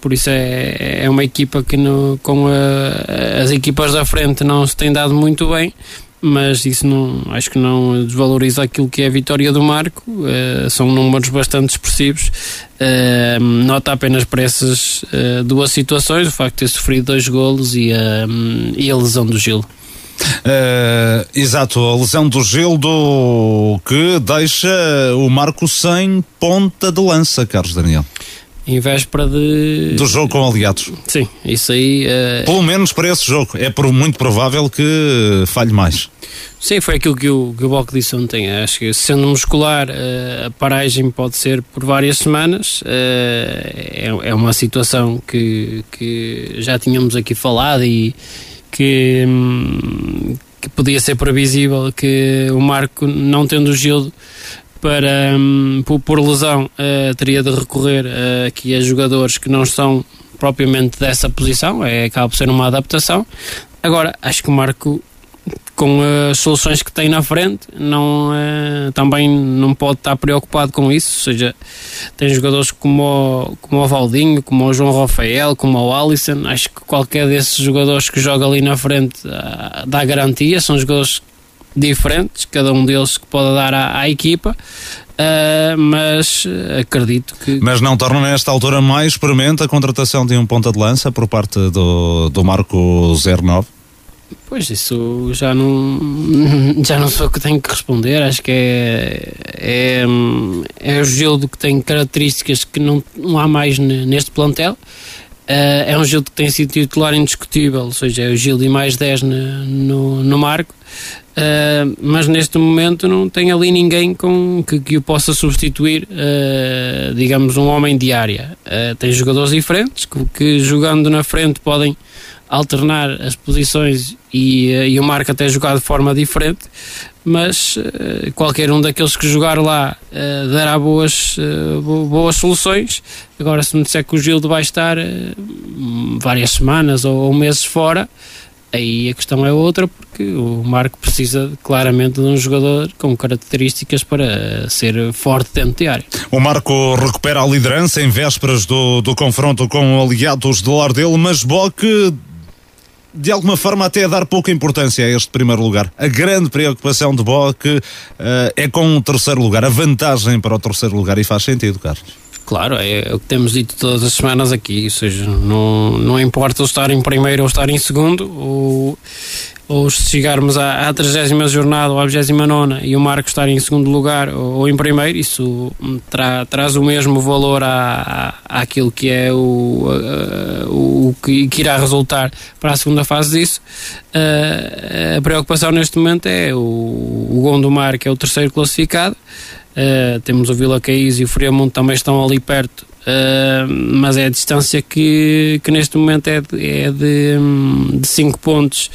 por isso é, é uma equipa que no, com a, as equipas da frente não se tem dado muito bem, mas isso não, acho que não desvaloriza aquilo que é a vitória do Marco. Uh, são números bastante expressivos. Uh, nota apenas para essas uh, duas situações, o facto de ter sofrido dois golos e, e a lesão do Gil. Uh, exato, a lesão do Gildo que deixa o Marco sem ponta de lança, Carlos Daniel em véspera de. Do jogo com aliados. Sim, isso aí. Uh... Pelo menos para esse jogo. É por, muito provável que falhe mais. Sim, foi aquilo que o, que o Boc disse ontem. Acho que sendo muscular, uh, a paragem pode ser por várias semanas. Uh, é, é uma situação que, que já tínhamos aqui falado e que, que podia ser previsível que o Marco, não tendo o Gildo para, por, lesão, uh, teria de recorrer aqui a jogadores que não estão propriamente dessa posição, é, acaba por ser uma adaptação. Agora, acho que o Marco, com as soluções que tem na frente, não, uh, também não pode estar preocupado com isso. Ou seja, tem jogadores como o, como o Valdinho, como o João Rafael, como o Alisson. Acho que qualquer desses jogadores que joga ali na frente dá garantia. São jogadores diferentes, cada um deles que pode dar à, à equipa, uh, mas acredito que. Mas não torna nesta altura mais experimente a contratação de um ponta de lança por parte do, do Marco 09? Pois isso já não já não sou o que tenho que responder, acho que é, é, é o Gildo que tem características que não, não há mais neste plantel. Uh, é um Gildo que tem sido titular indiscutível, ou seja, é o Gildo e mais 10 no, no, no marco. Uh, mas neste momento não tem ali ninguém com, que, que o possa substituir, uh, digamos, um homem de área. Tem jogadores diferentes que, que, jogando na frente podem alternar as posições e, e o Marco até jogar de forma diferente, mas qualquer um daqueles que jogar lá dará boas, boas soluções. Agora, se me disser que o Gildo vai estar várias semanas ou, meses fora Aí a questão é outra, porque o Marco precisa claramente de um jogador com características para ser forte dentro de área. O Marco recupera a liderança em vésperas do, do confronto com aliados do dele, mas Boque de alguma forma até a dar pouca importância a este primeiro lugar. A grande preocupação de Boque uh, é com o terceiro lugar, a vantagem para o terceiro lugar, e faz sentido, Carlos. Claro, é, o que temos dito todas as semanas aqui, ou seja, não, não importa estar em primeiro ou estar em segundo, ou, ou se chegarmos à, à 30 jornada ou à 29 e o Marco estar em segundo lugar ou, ou em primeiro, isso tra, traz o mesmo valor à, à, àquilo que é o, a, o que, que, irá resultar para a segunda fase disso. a preocupação neste momento é o, o Gondomar, que é o terceiro classificado. Uh, temos o Vila Caís e o Friamundo também estão ali perto, uh, mas é a distância que, que neste momento é de 5 é de, de cinco pontos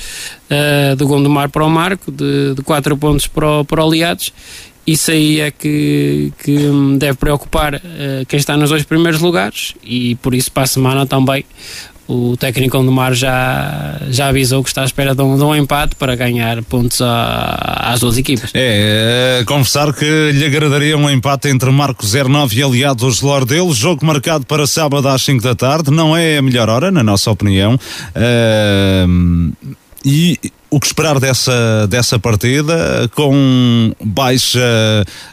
uh, do Gondomar para o Marco, de 4 pontos para o, para o Aliados. Isso aí é que, que deve preocupar quem está nos dois primeiros lugares e por isso para a semana também o técnico do Mar já, já avisou que está à espera de um, de um empate para ganhar pontos a, às duas equipas. É, é, confessar que lhe agradaria um empate entre Marco 09 e aliados de Lordelo, jogo marcado para sábado às 5 da tarde, não é a melhor hora, na nossa opinião. É, e o que esperar dessa, dessa partida com baixa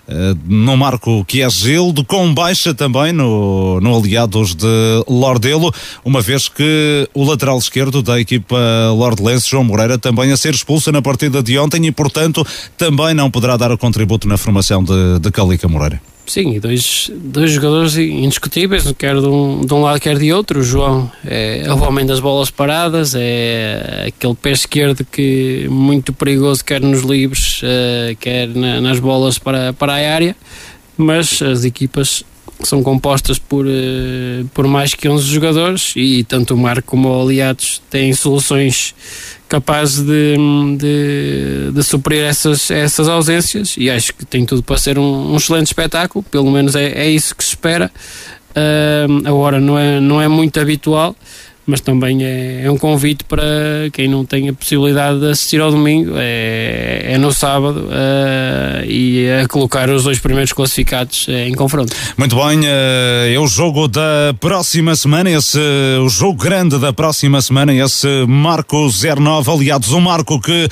uh, no marco Gildo, com baixa também no, no Aliados de Lordelo, uma vez que o lateral esquerdo da equipa Lordelense, João Moreira, também a ser expulso na partida de ontem e, portanto, também não poderá dar o contributo na formação de, de Calica Moreira. Sim, e dois, dois jogadores indiscutíveis, quer de um, de um lado, quer de outro. O João é, é o homem das bolas paradas, é aquele pé esquerdo que muito perigoso, quer nos livres, uh, quer na, nas bolas para, para a área. Mas as equipas são compostas por, uh, por mais que 11 jogadores e tanto o Marco como o Aliados têm soluções capaz de, de, de suprir essas, essas ausências e acho que tem tudo para ser um, um excelente espetáculo, pelo menos é, é isso que se espera. Uh, agora não é, não é muito habitual, mas também é, é, um convite para quem não tem a possibilidade de assistir ao domingo, é, é no sábado uh, e a colocar os dois primeiros classificados em confronto. Muito bem, uh, é o jogo da próxima semana, esse, o jogo grande da próxima semana, esse Marco 09, aliados, um Marco que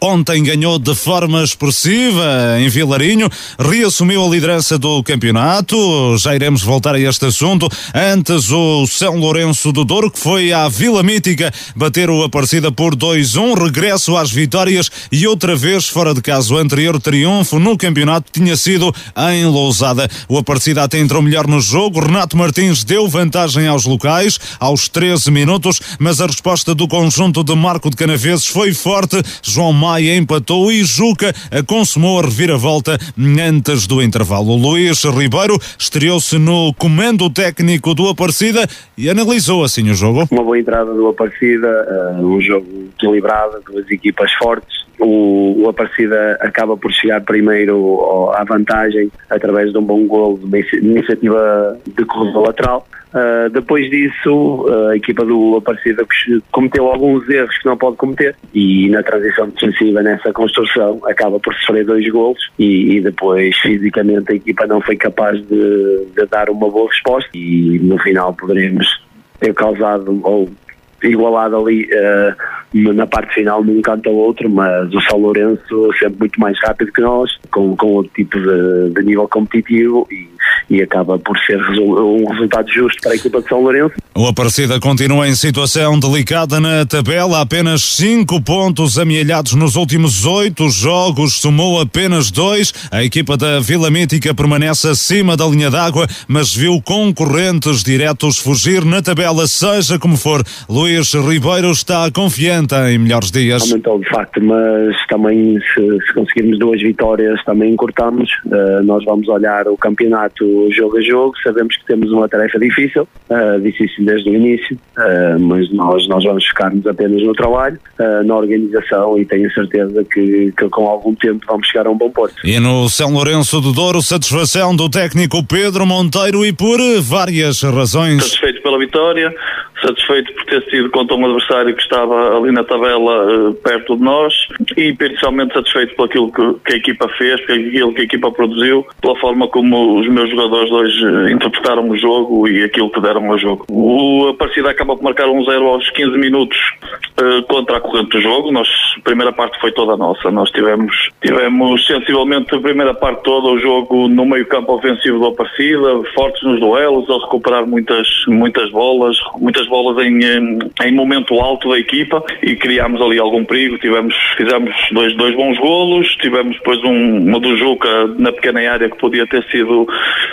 ontem ganhou de forma expressiva em Vilarinho, reassumiu a liderança do campeonato, já iremos voltar a este assunto, antes o São Lourenço do Douro, que foi foi à Vila Mítica bater o Aparecida por 2-1, regresso às vitórias e outra vez fora de casa. O anterior triunfo no campeonato tinha sido em Lousada. O Aparecida até entrou melhor no jogo. Renato Martins deu vantagem aos locais aos 13 minutos, mas a resposta do conjunto de Marco de Canaveses foi forte. João Maia empatou e Juca consumou a reviravolta antes do intervalo. Luís Ribeiro estreou-se no comando técnico do Aparecida e analisou assim o jogo. Uma boa entrada do Aparecida, uh, um jogo equilibrado, duas equipas fortes. O, o Aparecida acaba por chegar primeiro à vantagem através de um bom gol de uma iniciativa de corredor lateral. Uh, depois disso, a equipa do Aparecida cometeu alguns erros que não pode cometer e na transição defensiva, nessa construção, acaba por sofrer dois golos e, e depois fisicamente a equipa não foi capaz de, de dar uma boa resposta e no final poderemos ter causado ou igualado ali uh, na parte final num canto ao outro, mas o São Lourenço sempre muito mais rápido que nós, com, com outro tipo de, de nível competitivo e e acaba por ser um resultado justo para a equipa de São Lourenço. O Aparecida continua em situação delicada na tabela, apenas 5 pontos amealhados nos últimos 8 jogos, somou apenas 2. A equipa da Vila Mítica permanece acima da linha d'água, mas viu concorrentes diretos fugir na tabela, seja como for. Luís Ribeiro está confiante em melhores dias. Aumentou de facto, mas também se, se conseguirmos duas vitórias também encurtamos. Uh, nós vamos olhar o campeonato jogo a jogo, sabemos que temos uma tarefa difícil, uh, difícil desde o início, uh, mas nós, nós vamos focar-nos apenas no trabalho, uh, na organização e tenho certeza que, que, com algum tempo vamos chegar a um bom porto. E no São Lourenço do Douro, satisfação do técnico Pedro Monteiro e por várias razões. Satisfeito pela vitória, satisfeito por ter sido contra um adversário que estava ali na tabela uh, perto de nós e principalmente satisfeito por aquilo que, a equipa fez, por aquilo que a equipa produziu, pela forma como os meus jogadores hoje uh, interpretaram o jogo e aquilo que deram ao jogo. O, a partida acaba por marcar um zero aos 15 minutos uh, contra a corrente do jogo. Nós, a primeira parte foi toda nossa. Nós tivemos, tivemos sensivelmente a primeira parte toda o jogo no meio campo ofensivo da partida, fortes nos duelos, a recuperar muitas, muitas bolas, muitas bolas em, em momento alto da equipa e criámos ali algum perigo. Tivemos, fizemos dois, dois bons golos, tivemos depois um, uma do Juca na pequena área que podia ter sido,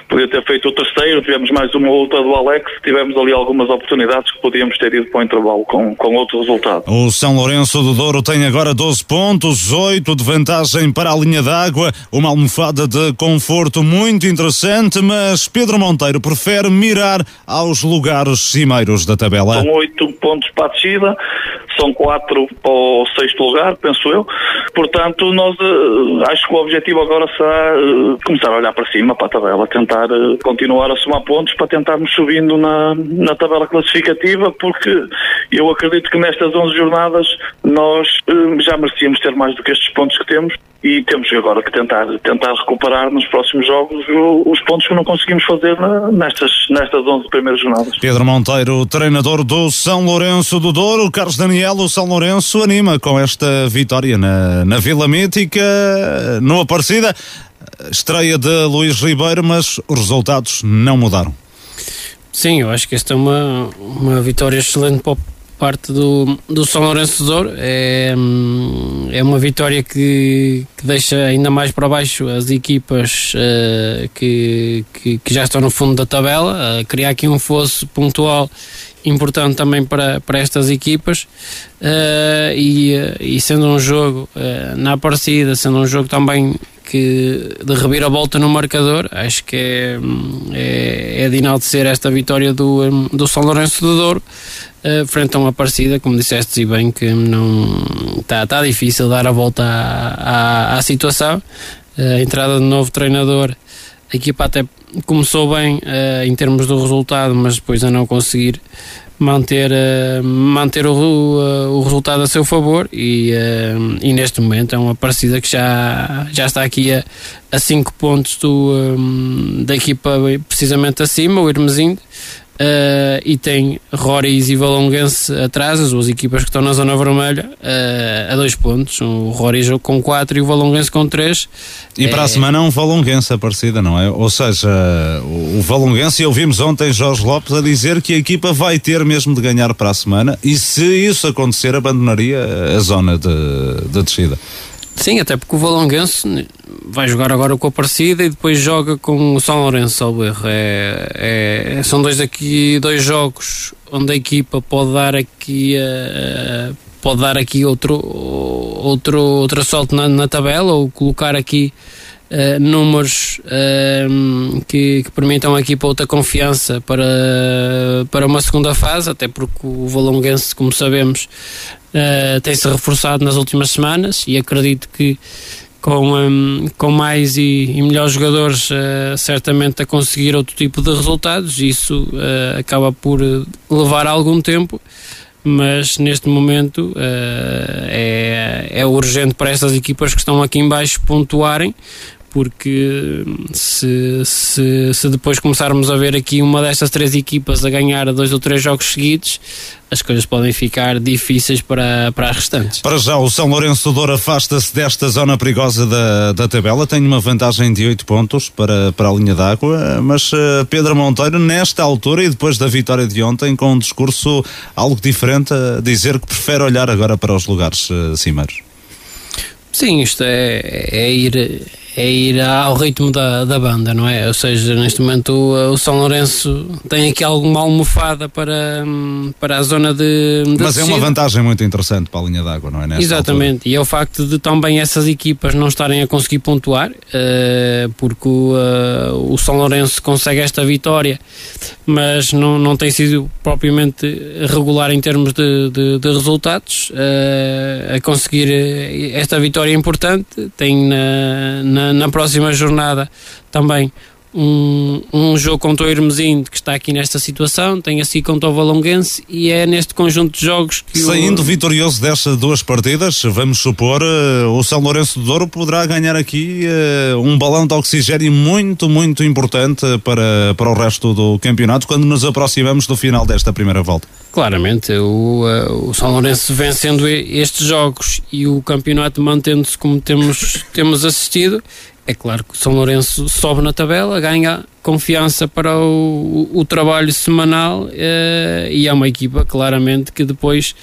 podia ter feito o terceiro, tivemos mais uma outra do Alex, tivemos ali algumas oportunidades que podíamos ter ido para o intervalo com, com outro resultado. O São Lourenço do Douro tem agora 12 pontos, 8 de vantagem para a linha d'água, uma almofada de conforto muito interessante, mas Pedro Monteiro prefere mirar aos lugares cimeiros da tabela tabela? São oito pontos para a descida, são quatro para o sexto lugar, penso eu. Portanto, nós uh, acho que o objetivo agora será uh, começar a olhar para cima, para a tabela, tentar uh, continuar a somar pontos para tentarmos subindo na, na tabela classificativa, porque eu acredito que nestas 11 jornadas nós já merecíamos ter mais do que estes pontos que temos e temos agora que tentar, tentar recuperar nos próximos jogos os pontos que não conseguimos fazer nestas, nestas 11 primeiras jornadas. Pedro Monteiro, treinador do São Lourenço do Douro, Carlos Daniel, o São Lourenço anima com esta vitória na, na Vila Mítica, no Aparecida, estreia de Luís Ribeiro, mas os resultados não mudaram. Sim, eu acho que esta é uma, uma vitória excelente para parte do, do São Lourenço de Douro. É, é uma vitória que, que deixa ainda mais para baixo as equipas uh, que, que, que, já estão no fundo da tabela, uh, criar aqui um fosso pontual importante também para, para estas equipas uh, e, e sendo um jogo na partida, sendo um jogo também que de reviravolta no marcador, acho que é, é, é de enaltecer esta vitória do, do São Lourenço do Douro uh, frente a uma partida, como disseste e bem, que não está tá difícil dar a volta à, à, à situação. Uh, a entrada de novo treinador, a equipa até começou bem uh, em termos do resultado, mas depois a não conseguir manter, uh, manter o, uh, o resultado a seu favor e, e neste momento é uma partida que já, já está aqui a 5 pontos do, da equipa precisamente acima, o Hermesinde, Uh, e tem Roris e Valonguense atrás, as duas equipas que estão na zona vermelha, uh, a dois pontos. O Roris com 4 e o Valonguense com 3. E para a semana é um Valonguense a partida, não é? Ou seja, o Valonguense, e ouvimos ontem Jorge Lopes a dizer que a equipa vai ter mesmo de ganhar para a semana e se isso acontecer, abandonaria a zona de, de descida. Sim, até porque o Valonguense vai jogar agora com a Aparecida e depois joga com o São Lourenço ao erro. É, é, são dois aqui dois jogos onde a equipa pode dar aqui uh, pode dar aqui outro outro outro assalto na, na tabela ou colocar aqui Uh, números uh, que, que, permitam aqui para outra confiança para, para uma segunda fase, até porque o Valonguense, como sabemos, uh, tem-se reforçado nas últimas semanas e acredito que com, um, com mais e, e melhores jogadores, uh, certamente a conseguir outro tipo de resultados. Isso uh, acaba por levar algum tempo, mas neste momento é, é urgente para estas equipas que estão aqui em baixo pontuarem, porque se, se, se, depois começarmos a ver aqui uma destas três equipas a ganhar dois ou três jogos seguidos, as coisas podem ficar difíceis para, para as restantes. Para já, o São Lourenço Douro afasta-se desta zona perigosa da, da tabela, tem uma vantagem de 8 pontos para, para a linha d'água, mas uh, Pedro Monteiro, nesta altura e depois da vitória de ontem, com um discurso algo diferente, a dizer que prefere olhar agora para os lugares uh, cimeiros. Sim, isto é, é ir é ir ao ritmo da, da banda, não é? Ou seja, neste momento o, o São Lourenço tem aqui alguma almofada para, para a zona de. de Mas é uma vantagem muito interessante para a linha d'água, não é? Nesta Exatamente, altura. e é o facto de também essas equipas não estarem a conseguir pontuar, uh, porque o, uh, o São Lourenço consegue esta vitória, mas não, não tem sido propriamente regular em termos de, de, de resultados. Uh, a conseguir esta vitória importante, tem na, na na, na próxima jornada também um, um jogo contra o Hermesinde que está aqui nesta situação, tem assim contra o Valonguense e é neste conjunto de jogos que Saindo o... vitorioso destas duas partidas, vamos supor, uh, o São Lourenço de Douro poderá ganhar aqui uh, um balão de oxigênio muito, muito importante para, para o resto do campeonato quando nos aproximamos do final desta primeira volta. Claramente, o, uh, o São Lourenço vencendo estes jogos e o campeonato mantendo-se como temos, temos assistido, é claro que o São Lourenço sobe na tabela, ganha confiança para o, o, o trabalho semanal uh, e é uma equipa claramente que depois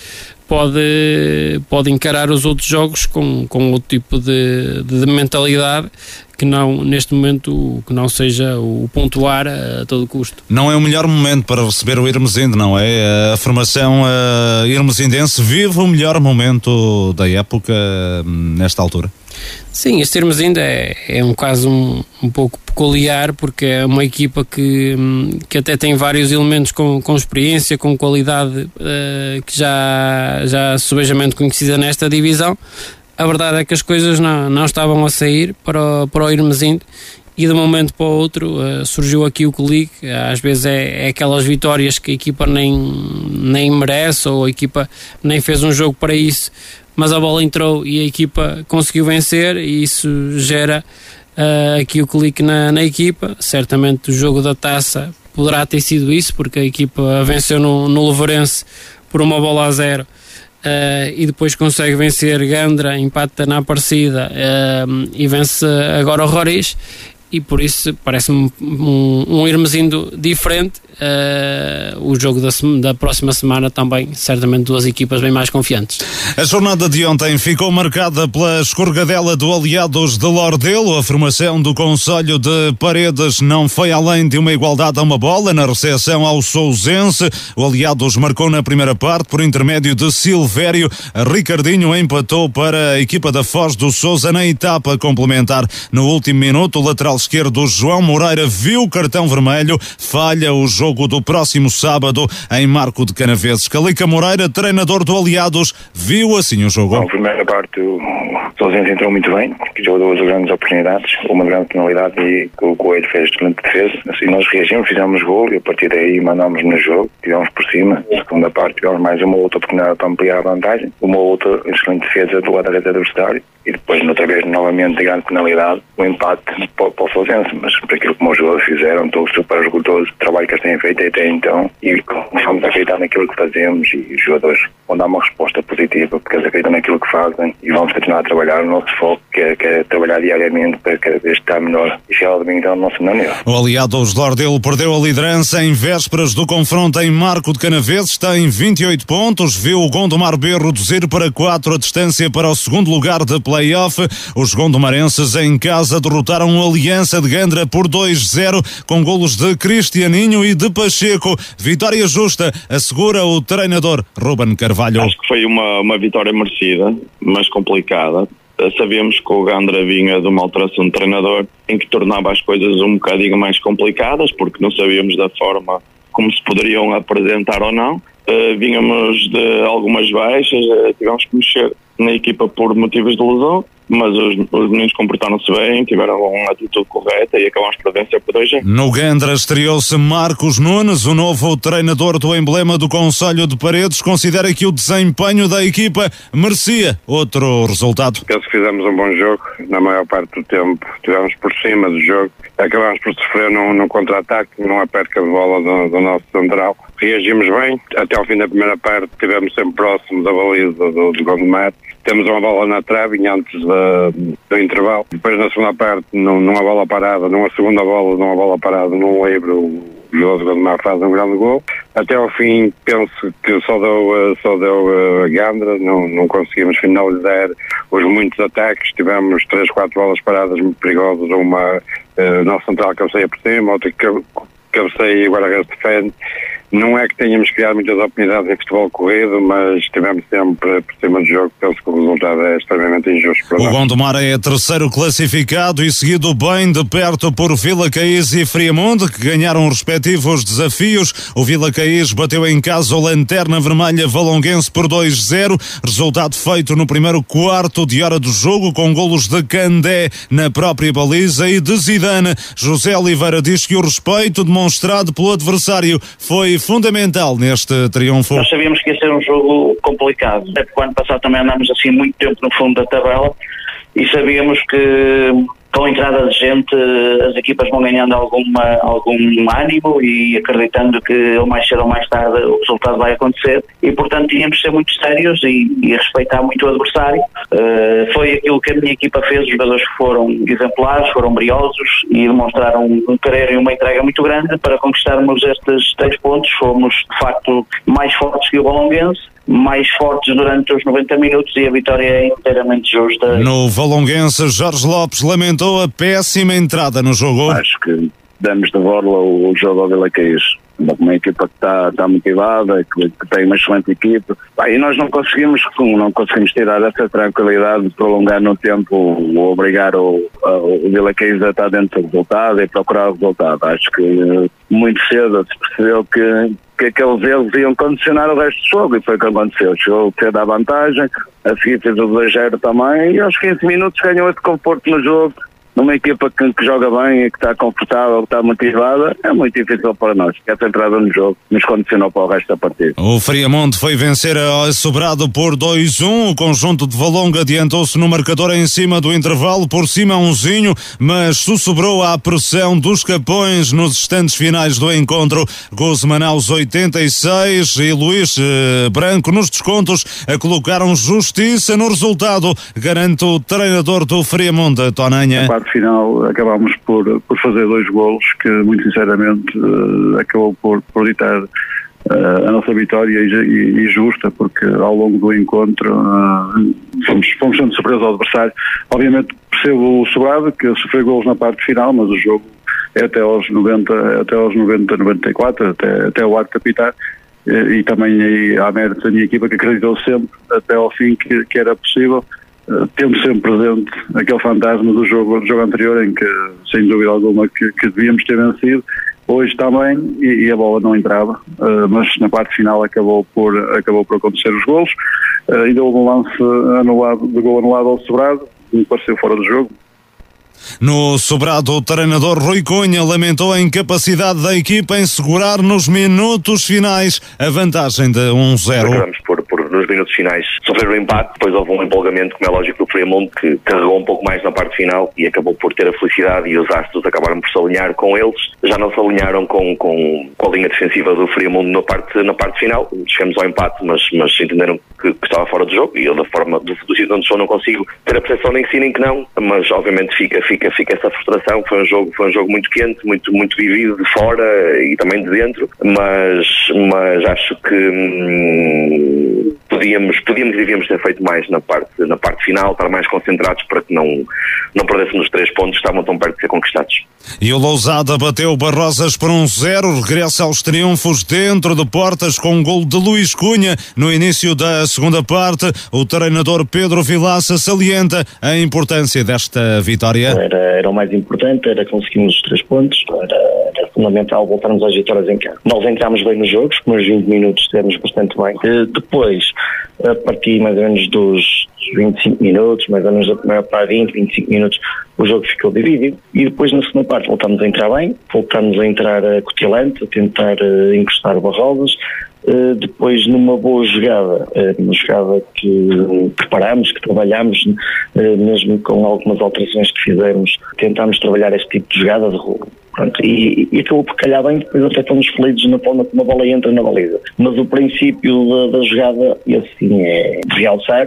pode, pode encarar os outros jogos com, com outro tipo de, de mentalidade que não, neste momento, que não seja o pontuar a todo custo. Não é o melhor momento para receber o Irmesinde, não é? A formação uh, irmesindense vive o melhor momento da época hum, nesta altura? Sim, este Irmesinde é, é um caso um, um pouco peculiar porque é uma equipa que, hum, que até tem vários elementos com, com experiência, com qualidade uh, que já, já subejamente conhecida nesta divisão, a verdade é que as coisas não, não estavam a sair para o, para o Irmesinde e de um momento para o outro uh, surgiu aqui o clique. Às vezes é, é, aquelas vitórias que a equipa nem, nem merece ou a equipa nem fez um jogo para isso, mas a bola entrou e a equipa conseguiu vencer e isso gera uh, aqui o clique na, na equipa. Certamente o jogo da taça poderá ter sido isso, porque a equipa venceu no, no Leverense por uma bola a zero Uh, e depois consegue vencer Gandra, empata na Aparecida uh, e vence agora o Roriz e por isso parece-me um, um Irmesindo diferente Uh, o jogo da, da, próxima semana também, certamente duas equipas bem mais confiantes. A jornada de ontem ficou marcada pela escorregadela do Aliados de Lordelo. A formação do Conselho de Paredes não foi além de uma igualdade a uma bola na recepção ao Sousense. O Aliados marcou na primeira parte por intermédio de Silvério. Ricardinho empatou para a equipa da Foz do Souza na etapa complementar. No último minuto, o lateral esquerdo João Moreira viu o cartão vermelho, falha o jogo jogo do próximo sábado em Marco de Canaveses. Calica Moreira, treinador do Aliados, viu assim o jogo. Primeira parte Sousense entrou muito bem, criou duas grandes oportunidades, uma grande penalidade e o Coelho fez excelente defesa. Assim nós reagimos, fizemos gol e a partir daí mandámos no jogo, tivemos por cima. Na segunda parte tivemos mais uma outra oportunidade para ampliar a vantagem, uma outra excelente defesa do lado da adversário e depois, outra vez, novamente, grande penalidade, o um empate para, para o Fluminense, mas por aquilo que os jogadores fizeram, estou super orgulhoso do trabalho que eles têm feito até então e a acreditar naquilo que fazemos e os jogadores vão dar uma resposta positiva porque eles acreditam naquilo que fazem e vamos continuar a trabalhar o nosso foco, que é, que é trabalhar diariamente para cada vez estar melhor e chegar ao domingo ao nosso maneiro. O aliado dos Lordelo perdeu a liderança em vésperas do confronto em Marco de Canaveses, tem 28 pontos, viu o Gondomar B reduzir para 4 a distância para o segundo lugar de play play-off. Os gondomarenses em casa derrotaram a Aliança de Gandra por 2-0 com golos de Cristianinho e de Pacheco. Vitória justa, assegura o treinador Ruben Carvalho. Acho que foi uma, uma vitória merecida, mas complicada. Sabíamos que o Gandra vinha de uma alteração de treinador em que tornava as coisas um bocadinho mais complicadas, porque não sabíamos da forma como se poderiam apresentar ou não. Uh, vínhamos de algumas baixas, uh, tivemos que mexer na equipa por motivos de lesão, mas os, os meninos comportaram-se bem, tiveram uma atitude correta e acabamos por vencer por hoje. No Gandra estreou-se Marcos Nunes, o novo treinador do emblema do Conselho de Paredes, considera que o desempenho da equipa merecia outro resultado. Penso que fizemos um bom jogo, na maior parte do tempo estivemos por cima do jogo, acabámos por sofrer num, num contra-ataque, numa perca de bola do, do nosso central. Reagimos bem, até ao fim da primeira parte estivemos sempre próximo da baliza do, do Gondomar, temos uma bola na trave antes de, do intervalo. Depois na segunda parte, numa bola parada, numa segunda bola, numa bola parada, num livre, o Veloso Gondomar faz um grande gol. Até ao fim, penso que só deu, eh, só deu a eh, Gandra, não, não conseguimos finalizar os muitos ataques. Tivemos três, quatro bolas paradas muito perigosas, uma uh, nossa central cabeceia por cima, outra cabeceia e guarda-redes defende não é que tenhamos criado muitas oportunidades em futebol corrido, mas estivemos sempre por cima do jogo. Penso que o resultado é extremamente injusto para O Gondomar é terceiro classificado e seguido bem de perto por Vila Caís e Friamonte, que ganharam respectivos desafios. O Vila Caís bateu em casa o Lanterna Vermelha Valonguense por 2-0. Resultado feito no primeiro quarto de hora do jogo, com golos de Candé na própria baliza e de Zidane. José Oliveira diz que o respeito demonstrado pelo adversário foi fundamental neste triunfo? Nós sabíamos que ia ser um jogo complicado, até porque o ano passado também andámos assim muito tempo no fundo da tabela e sabíamos que com a entrada de gente as equipas vão ganhando alguma, algum ânimo e acreditando que ou mais cedo ou mais tarde o resultado vai acontecer e portanto tínhamos de ser muito sérios e, e respeitar muito o adversário. Uh, foi aquilo que a minha equipa fez, os jogadores foram exemplares, foram briosos e demonstraram um querer e uma entrega muito grande para conquistarmos estes três pontos. Fomos de facto mais fortes que o Bolonguense mais fortes durante os 90 minutos e a vitória é inteiramente justa. No Valonguense, Jorge Lopes lamentou a péssima entrada no jogo. Acho que damos de borla o, jogo ao Vila Caís. Uma equipa que está, está motivada, que, que, tem uma excelente equipa. e nós não conseguimos, não conseguimos tirar essa tranquilidade de prolongar no tempo, ou obrigar o, o Vila Caís a estar dentro do resultado e procurar o resultado. Acho que muito cedo se percebeu que, que aqueles erros iam condicionar o resto do jogo e foi o que aconteceu. Chegou cedo à vantagem, a seguir fez o 2 também e aos 15 minutos ganhou esse conforto no jogo numa equipa que, que, joga bem e que está confortável, que está motivada, é muito difícil para nós. Essa entrada no jogo nos condicionou para o resto da partida. O Friamonte foi vencer a Sobrado por 2-1. O conjunto de Valonga adiantou-se no marcador em cima do intervalo, por cima umzinho, mas sobrou à pressão dos Capões nos instantes finais do encontro. Guzman aos 86 e Luís eh, Branco nos descontos colocaram justiça no resultado, garante o treinador do Friamonte, Tonanha final acabámos por, por fazer dois golos que, muito sinceramente, uh, acabou por, por ditar uh, a nossa vitória e, e, e, justa, porque ao longo do encontro uh, fomos, fomos sendo surpresos ao adversário. Obviamente percebo o Sobrado, que sofreu golos na parte final, mas o jogo é até aos 90, até aos 90, 94, até, até o arco capital e também aí há mérito da minha equipa que acreditou sempre até ao fim que, que era possível eh, temos sempre presente aquele fantasma do jogo, do jogo anterior em que, sem dúvida alguma, que, que devíamos ter vencido hoje também e, e a bola não entrava, uh, mas na parte final acabou por, acabou por acontecer os golos. Uh, ainda houve um lance anulado, de gol anulado ao sobrado, que me pareceu fora do jogo, no sobrado, o treinador Rui Cunha lamentou a incapacidade da equipa em segurar nos minutos finais a vantagem de 1-0. Acabamos por, nos minutos finais, sofrer o um empate, depois houve um empolgamento, como é lógico, do Fremont, que carregou um pouco mais na parte final e acabou por ter a felicidade e os astros acabaram por se alinhar com eles. Já não se alinharam com, com, com a linha defensiva do Fremont na parte, na parte final. Chegamos ao empate, mas, mas entenderam que, que estava fora do jogo e eu, da forma do, do sítio onde estou, não consigo ter a percepção nem que sim nem que não, mas obviamente fica, fica, fica essa frustração. Foi um jogo, foi um jogo muito quente, muito, muito vivido de fora e também de dentro, mas, mas acho que hum, podíamos, podíamos e devíamos ter feito mais na parte, na parte final, estar mais concentrados para que não, não perdêssemos os três pontos que estavam tão perto de ser conquistados. E o Lousada bateu Barrosas por um zero, regressa aos triunfos dentro de portas com um gol de Luís Cunha no início da segunda parte. O treinador Pedro Vilaça salienta a importância desta vitória. Era, era o mais importante, era conseguirmos os três pontos, era, era fundamental voltarmos às vitórias em casa. Nós entramos bem nos jogos, nos 20 minutos estivemos bastante bem. Depois, a partir mais ou menos dos 25 minutos, mais ou menos da primeira parte, 20, 25 minutos, o jogo ficou dividido. E depois, na segunda parte, voltámos a entrar bem, voltámos a entrar uh, cutilante, a tentar uh, encostar barrolas. Uh, depois, numa boa jogada, uh, uma jogada que preparámos, que trabalhámos, mesmo com algumas alterações que fizemos, tentámos trabalhar este tipo de jogada de rolo. Pronto, e, e acabou por calhar bem, depois até fomos felizes na forma como a bola entra na baliza. Mas o princípio da, da jogada, esse sim é realçar,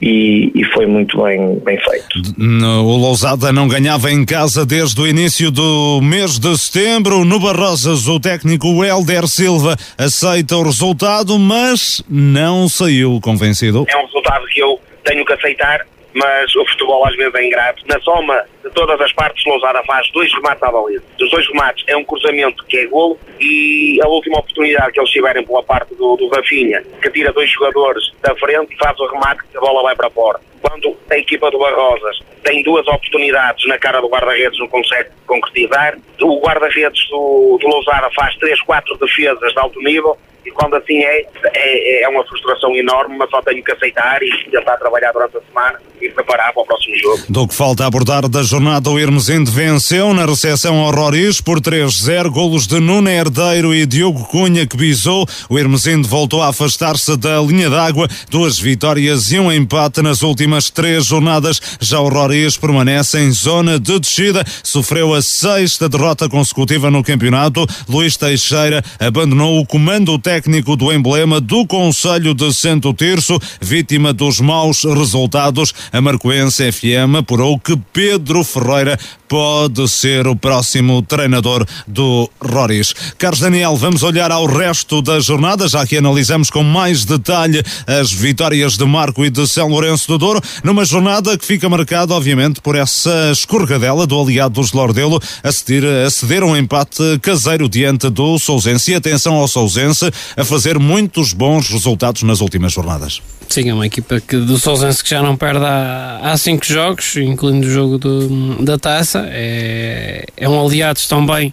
e, e, foi muito bem, bem feito. O Lousada não ganhava em casa desde o início do mês de setembro. No Barrosas, o técnico Helder Silva aceita o resultado, mas não saiu convencido. É um resultado que eu tenho que aceitar mas o futebol às vezes é ingrato. Na soma de todas as partes, Lousada faz dois remates à baliza. Dos dois remates é um cruzamento que é golo e a última oportunidade que eles tiverem pela parte do, do Rafinha, que tira dois jogadores da frente faz o remate que a bola vai para fora. Quando a equipa do Barrosas tem duas oportunidades na cara do guarda-redes, não consegue concretizar. O guarda-redes do, do Lousada faz três, quatro defesas de alto nível e quando assim é, é, é uma frustração enorme, mas só tenho que aceitar e tentar trabalhar durante a semana e preparar para o próximo jogo. Do que falta abordar da jornada, o Hermesinde venceu na recepção ao Roriz por 3-0, golos de Nuno Herdeiro e Diogo Cunha que bisou. O Hermesinde voltou a afastar-se da linha d'água, duas vitórias e um empate nas últimas três jornadas. Já o Roriz permanece em zona de descida, sofreu a sexta derrota consecutiva no campeonato. Luís Teixeira abandonou o comando técnico do emblema do Conselho de Santo Tirso, vítima dos maus resultados. A Marcoense FM apurou que Pedro Ferreira pode ser o próximo treinador do Roris. Carlos Daniel, vamos olhar ao resto da jornada, já que analisamos com mais detalhe as vitórias de Marco e de São Lourenço do Douro, numa jornada que fica marcada, obviamente, por essa escorregadela do aliado dos Lordelo a ceder, a ceder um empate caseiro diante do Sousense. E atenção ao Sousense a fazer muitos bons resultados nas últimas jornadas. Sim, é uma equipa que, do Sousense que já não perde há, há cinco jogos, incluindo o jogo do, da taça. É, é um aliado também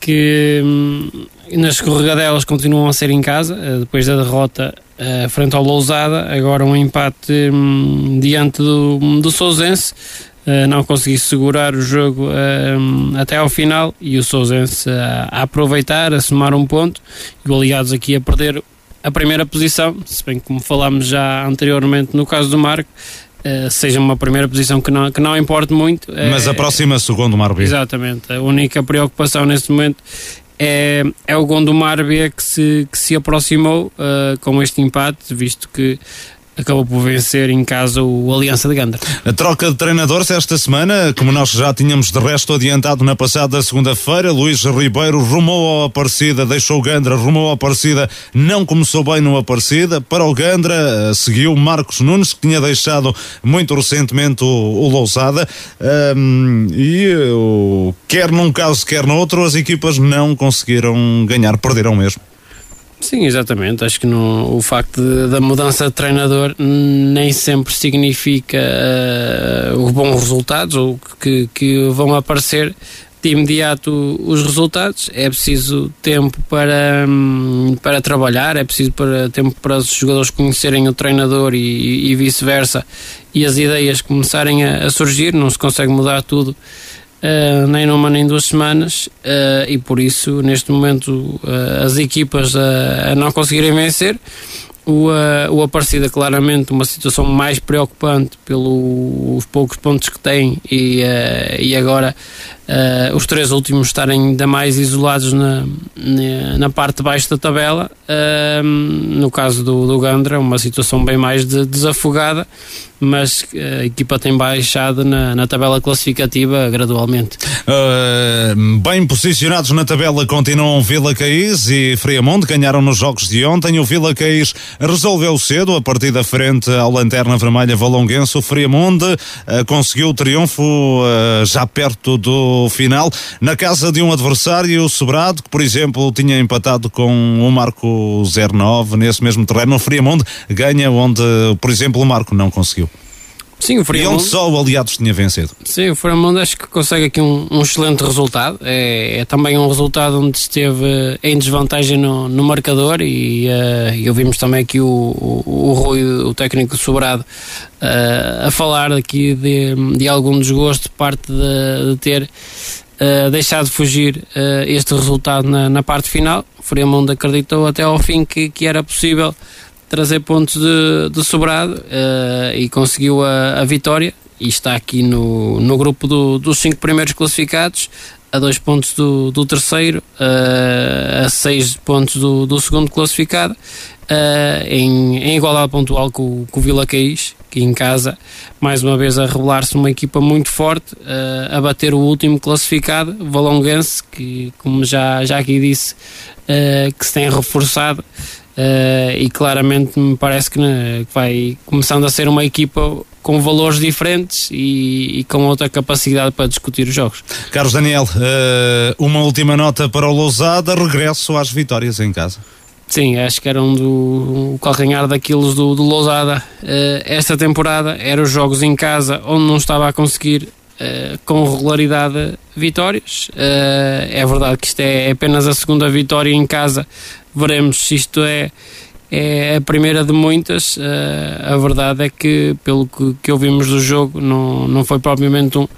que hum, nas escorregadelas continuam a ser em casa, eh, depois da derrota uh, frente ao Lousada, agora um empate um, diante do, do Sousense. Uh, não consegui segurar o jogo uh, até ao final e o Sousense a aproveitar, a somar um ponto e o Aliados aqui a perder a primeira posição, se bem que como falámos já anteriormente no caso do Marco, uh, seja uma primeira posição que não, que não importe muito. Mas aproxima segundo o Mar B. Exatamente. A única preocupação neste momento é, é o Gondomar B que se, que se aproximou uh, com este empate, visto que acabou por vencer em casa o Aliança de Gandra. A troca de treinadores esta semana, como nós já tínhamos de resto adiantado na passada segunda-feira, Luís Ribeiro rumou ao Aparecida, deixou o Gandra, rumou ao Aparecida, não começou bem no Aparecida, para o Gandra seguiu Marcos Nunes, que tinha deixado muito recentemente o, o Lousada, um, e o, quer num caso, quer no outro, as equipas não conseguiram ganhar, perderam mesmo. Sim, exatamente. Acho que no, o facto de, da mudança de treinador nem sempre significa uh, os bons resultados ou que, que vão aparecer de imediato os resultados, é preciso tempo para, hum, para trabalhar, é preciso para, tempo para os jogadores conhecerem o treinador e, e vice-versa e as ideias começarem a, a, surgir, não se consegue mudar tudo uh, nem numa nem duas semanas uh, e por isso neste momento uh, as equipas a, não conseguirem vencer. O, o Aparecida claramente uma situação mais preocupante pelos poucos pontos que tem e, e agora uh, os três últimos estarem ainda mais isolados na, na, parte de baixo da tabela no caso do, do Gandra uma situação bem mais de, desafogada mas a equipa tem baixado na, na tabela classificativa gradualmente. Uh, bem posicionados na tabela continuam Vila Caís e Friamonte, ganharam nos jogos de ontem. O Vila Caís resolveu cedo a partir da frente ao Lanterna Vermelha Valonguense. O Friamonte uh, conseguiu o triunfo uh, já perto do final, na casa de um adversário, Sobrado, que por exemplo tinha empatado com o Marco 09 nesse mesmo terreno. O Friamonte ganha onde, por exemplo, o Marco não conseguiu. Sim, o Friamonte. E onde só o Aliados tinha vencido. Sim, o Friamonte acho que consegue aqui um, um excelente resultado. É, é, também um resultado onde esteve em desvantagem no, no marcador e, uh, e ouvimos também aqui o, o, o Rui, o técnico sobrado, uh, a falar aqui de, de algum desgosto de parte de, de ter uh, deixado fugir este resultado na, na parte final. O Friamonte acreditou até ao fim que, que era possível trazer pontos de, de sobrado uh, e conseguiu a, a, vitória. E está aqui no, no grupo do, dos cinco primeiros classificados a dois pontos do, do terceiro uh, a seis pontos do, do segundo classificado uh, em, em, igualdade pontual com, com o Vila Caís que em casa mais uma vez a revelar-se uma equipa muito forte a bater o último classificado Valonguense que como já, já aqui disse que se tem reforçado Uh, e claramente me parece que, né, vai começando a ser uma equipa com valores diferentes e, e, com outra capacidade para discutir os jogos. Carlos Daniel, uh, uma última nota para o Lousada, regresso às vitórias em casa. Sim, acho que era um do um calcanhar daqueles do, do Lousada. Uh, esta temporada eram os jogos em casa onde não estava a conseguir Uh, com regularidade vitórias. Uh, é verdade que isto é apenas a segunda vitória em casa veremos se isto é, é a primeira de muitas. Uh, a verdade é que, pelo que, que ouvimos do jogo, não, não foi propriamente um,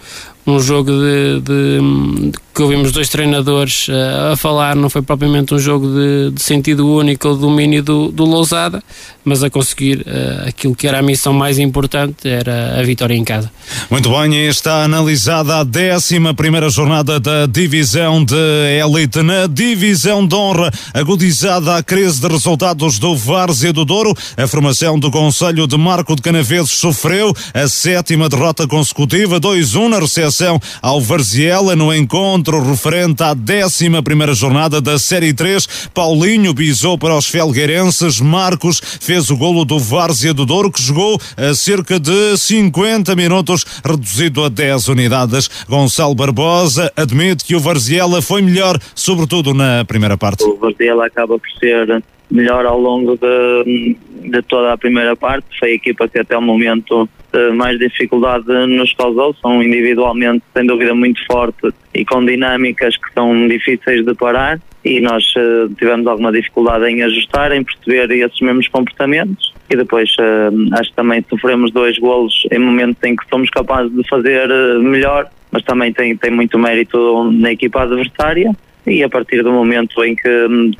um jogo de, de, de que ouvimos dois treinadores uh, a falar, não foi propriamente um jogo de, de sentido único ou domínio do, do Lousada, mas a conseguir uh, aquilo que era a missão mais importante, era a vitória em casa. Muito bem, está analisada a 11 jornada da divisão de elite. Na divisão de honra, agudizada a crise de resultados do Várzea do Douro, a formação do Conselho de Marco de Canaveses sofreu a sétima derrota consecutiva, 2-1 na recepção ao Varziela no encontro encontro referente à 11 jornada da Série 3. Paulinho bisou para os felgueirenses. Marcos fez o golo do Várzea do Douro, que jogou a cerca de 50 minutos, reduzido a 10 unidades. Gonçalo Barbosa admite que o Varziela foi melhor, sobretudo na primeira parte. O Varziela acaba por ser melhor ao longo de, de toda a primeira parte. Foi a equipa que até o momento eh, mais dificuldade nos causou. São individualmente, sem dúvida, muito fortes e com dinâmicas que são difíceis de parar. E nós uh, tivemos alguma dificuldade em ajustar, em perceber esses mesmos comportamentos. E depois uh, acho que também sofremos dois golos em momentos em que somos capazes de fazer melhor, mas também tem, tem muito mérito na equipa adversária e a partir do momento em que hum,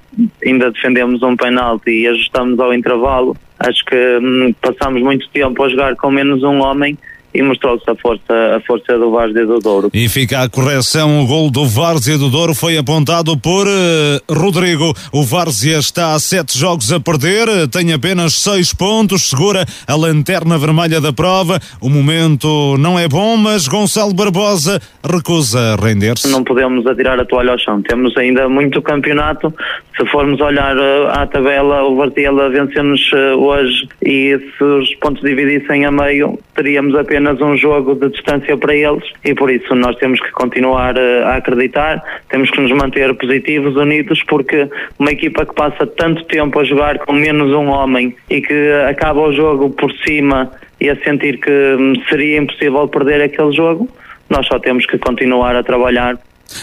ainda defendemos um penalti e ajustamos ao intervalo, acho que hum, passamos muito tempo a jogar com menos um homem e mostrou-se a força, a força do Várzea do Douro. E fica a correção, o gol do Várzea do Douro foi apontado por uh, Rodrigo. O Várzea está a sete jogos a perder, tem apenas seis pontos, segura a lanterna vermelha da prova. O momento não é bom, mas Gonçalo Barbosa recusa render-se. Não podemos atirar a toalha ao chão, temos ainda muito campeonato. Se formos olhar uh, à tabela, o Varziela venceu-nos uh, hoje e se os pontos dividissem a meio, teríamos apenas apenas um jogo de distância para eles e por isso nós temos que continuar eh, a acreditar, temos que nos manter positivos, unidos, porque uma equipa que passa tanto tempo a jogar com menos um homem e que acaba o jogo por cima e a sentir que hum, seria impossível perder aquele jogo, nós só temos que continuar a trabalhar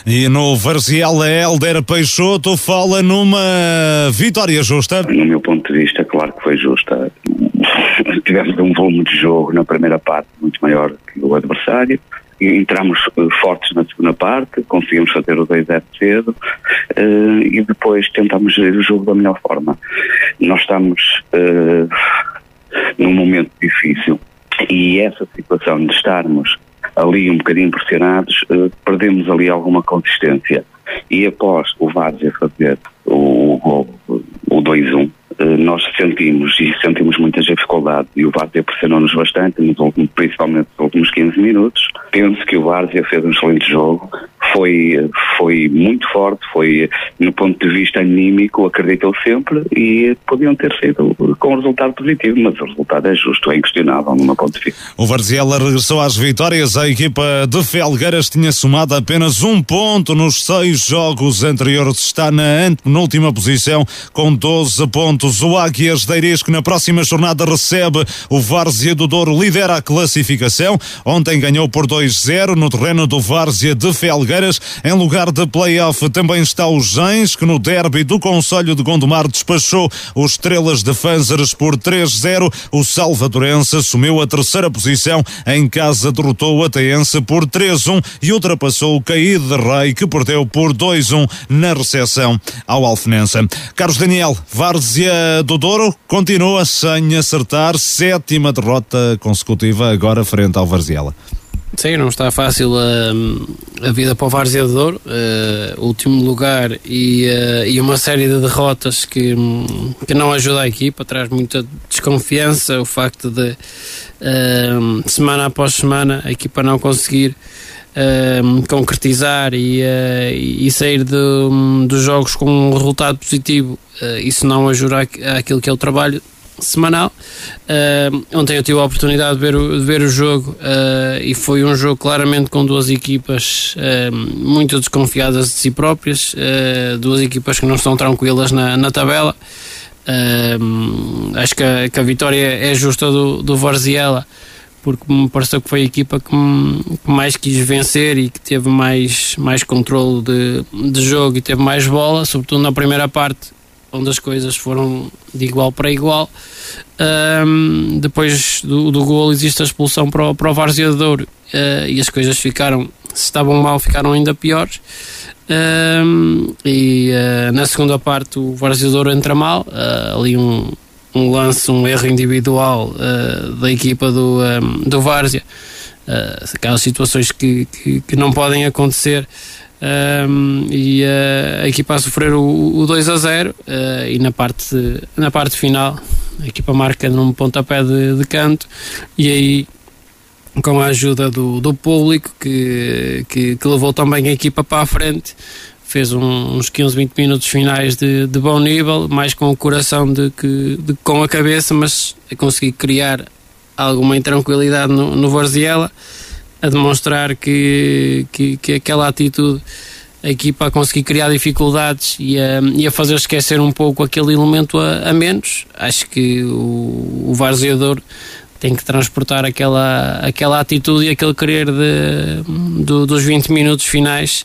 E no Varziela, Helder Peixoto fala numa vitória justa. No meu ponto de vista, claro que foi justa. Tivemos um volume de jogo na primeira parte muito maior que o adversário. Entramos uh, fortes na segunda parte, conseguimos fazer o 2-0 cedo uh, e depois tentamos gerir o jogo da melhor forma. Nós estamos uh, num momento difícil e essa situação de estarmos ali um bocadinho pressionados, perdemos ali alguma consistência. E após o Várzea fazer o, o, o 2-1, uh, nós sentimos e sentimos muitas dificuldades e o Várzea pressionou-nos bastante, nos últimos, principalmente nos últimos 15 minutos. Penso que o Várzea fez um excelente jogo, foi, foi muito forte, foi no ponto de vista anímico, acreditou sempre e podiam ter sido com um resultado positivo, mas o resultado é justo, é inquestionável no meu ponto de vista. O Varziela regressou às vitórias, a equipa de Felgueiras tinha somado apenas um ponto nos seis jogos anteriores, está na antepenúltima posição com 12 pontos. O Águias de Eiris, que na próxima jornada recebe o Várzea do Douro, lidera a classificação. Ontem ganhou por 2-0 no terreno do Várzea de Felgueiras. Em lugar de play-off também está o Gens, que no derby do Conselho de Gondomar despachou os Estrelas de Fanzeres por 3-0. O Salvadorense assumiu a terceira posição. Em casa derrotou o Ateense por 3-1 e ultrapassou o Caído de Rei, que perdeu por 2-1 na recepção ao Alfenense. Carlos Daniel, Várzea do Douro continua sem acertar. Sétima derrota consecutiva agora frente ao Varziela. Sim, não está fácil a, a vida para o Várzea de Douro, uh, último lugar e, uh, e uma série de derrotas que, que não ajuda a equipa, traz muita desconfiança, o facto de uh, semana após semana a equipa não conseguir concretizar e, e sair de, dos jogos com um resultado positivo, isso não ajuda aquilo que é o trabalho semanal. Uh, ontem eu tive a oportunidade de ver o, de ver o jogo uh, e foi um jogo claramente com duas equipas uh, muito desconfiadas de si próprias, duas equipas que não estão tranquilas na, na tabela. acho que a, que a, vitória é justa do, do Varziela porque me pareceu que foi a equipa que, mais quis vencer e que teve mais, mais controle de, de jogo e teve mais bola, sobretudo na primeira parte onde as coisas foram de igual para igual. Um, depois do, do gol existe a expulsão para o, para o Várzea uh, e as coisas ficaram, se estavam mal, ficaram ainda piores. Um, e uh, na segunda parte o Várzea entra mal, uh, ali um, um lance, um erro individual da equipa do, um, do Várzea. aquelas situações que, que, que não podem acontecer um, e uh, a equipa a sofrer o, o 2 a 0 uh, e na parte, na parte final a equipa marca num pontapé de, de canto e aí com a ajuda do, do público que, que, que, levou também a equipa para a frente fez um, uns 15, 20 minutos finais de, de bom nível, mais com o coração de que de, com a cabeça, mas a conseguir criar alguma intranquilidade no, no Varziela a demonstrar que, que, que aquela atitude a equipa a conseguir criar dificuldades e a, e a fazer esquecer um pouco aquele elemento a, a menos. Acho que o, o varzeador tem que transportar aquela, aquela atitude e aquele querer de, do, dos 20 minutos finais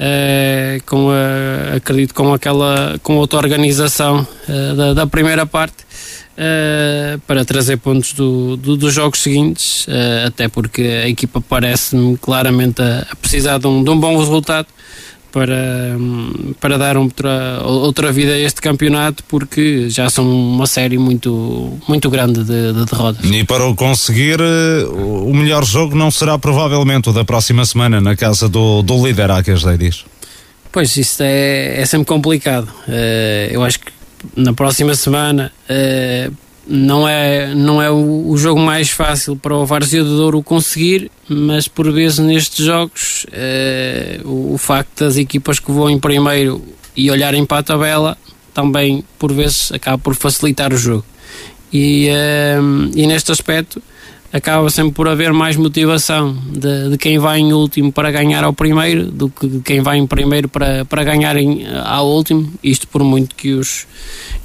uh, com a, acredito com aquela com a auto-organização uh, da, da primeira parte uh, para trazer pontos do, do, dos jogos seguintes, até porque a equipa parece-me claramente a, a precisar de um, de um, bom resultado para, para dar outra, outra vida a este campeonato, porque já são uma série muito, muito grande de, de derrotas. E para o conseguir, eh, o melhor jogo não será provavelmente o da próxima semana na casa do, do líder Acas Ladies. Pois, isso é, é sempre complicado. Uh, eu acho que na próxima semana uh, não é, não é o, o, jogo mais fácil para o Várzea de Douro conseguir, mas por vezes nestes jogos uh, o, o, facto das equipas que vão em primeiro e olharem para a tabela também por vezes acaba por facilitar o jogo. E, uh, e neste aspecto acaba sempre por haver mais motivação de, de, quem vai em último para ganhar ao primeiro do que de quem vai em primeiro para, para ganhar em, ao último. Isto por muito que os,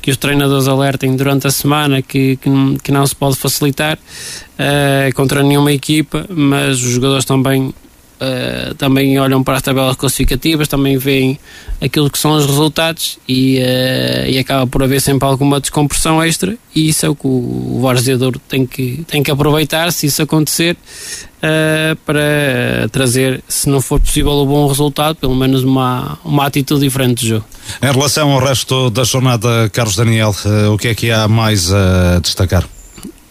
que os treinadores alertem durante a semana que, que, não, que não se pode facilitar uh, contra nenhuma equipa, mas os jogadores também uh, também olham para as tabelas classificativas, também veem aquilo que são os resultados e, uh, e acaba por haver sempre alguma descompressão extra e isso é o que o, Varzeador tem que, tem que aproveitar se isso acontecer uh, para trazer, se não for possível o bom resultado, pelo menos uma, uma atitude diferente do jogo. Em relação ao resto da jornada, Carlos Daniel, o que é que há mais a destacar?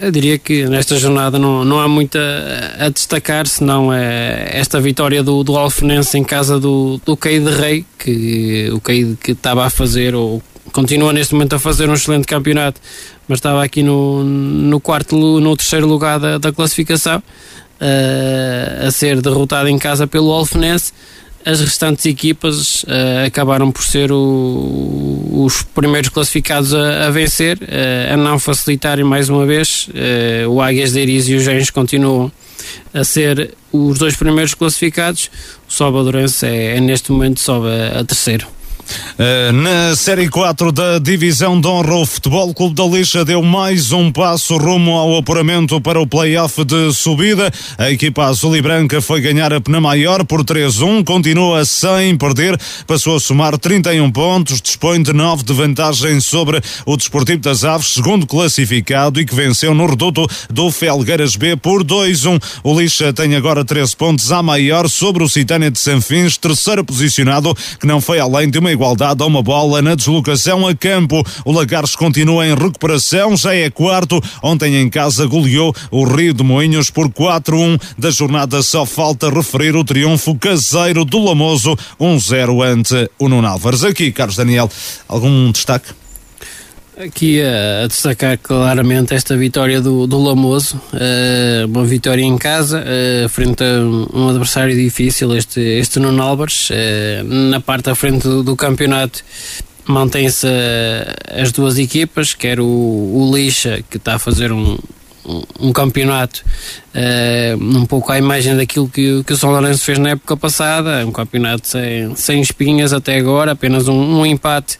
Eu diria que nesta jornada não, não há muito a, a destacar, senão é esta vitória do, do Alfenense em casa do, do Caíde Rei, que o Caíde que estava a fazer, ou continua neste momento a fazer um excelente campeonato, mas estava aqui no, no quarto, no terceiro lugar da, da classificação, uh, a ser derrotado em casa pelo Alfenense as restantes equipas uh, acabaram por ser o, os primeiros classificados a, a vencer, uh, a não facilitarem mais uma vez. Uh, o Águias de Iris e o Gens continuam a ser os dois primeiros classificados. O Salvadorense é, é neste momento sobe a, a terceiro. Eh, na Série 4 da Divisão de Honra, o Futebol Clube da Lixa deu mais um passo rumo ao apuramento para o play-off de subida. A equipa azul e branca foi ganhar a Pena Maior por 3-1, continua sem perder, passou a somar 31 pontos, dispõe de 9 de vantagem sobre o Desportivo das Aves, segundo classificado e que venceu no reduto do Felgueiras B por 2-1. O Lixa tem agora 13 pontos a maior sobre o Citânia de Sanfins, terceiro posicionado, que não foi além de uma igualdade a uma bola na deslocação a campo. O Lagares continua em recuperação, já é quarto. Ontem em casa goleou o Rio de Moinhos por 4-1. Da jornada só falta referir o triunfo caseiro do Lamoso, 1-0 ante o Nuno Álvares. Aqui, Carlos Daniel, algum destaque? Aqui a, destacar claramente esta vitória do, do Lamoso, uh, uma vitória em casa, uh, frente a um adversário difícil, este, este Nuno Álvares. Uh, na parte da frente do, do campeonato mantém-se as duas equipas, quer o, o Lixa, que está a fazer um, um, campeonato um pouco à imagem daquilo que, que o São Lourenço fez na época passada, um campeonato sem, sem espinhas até agora, apenas um, um empate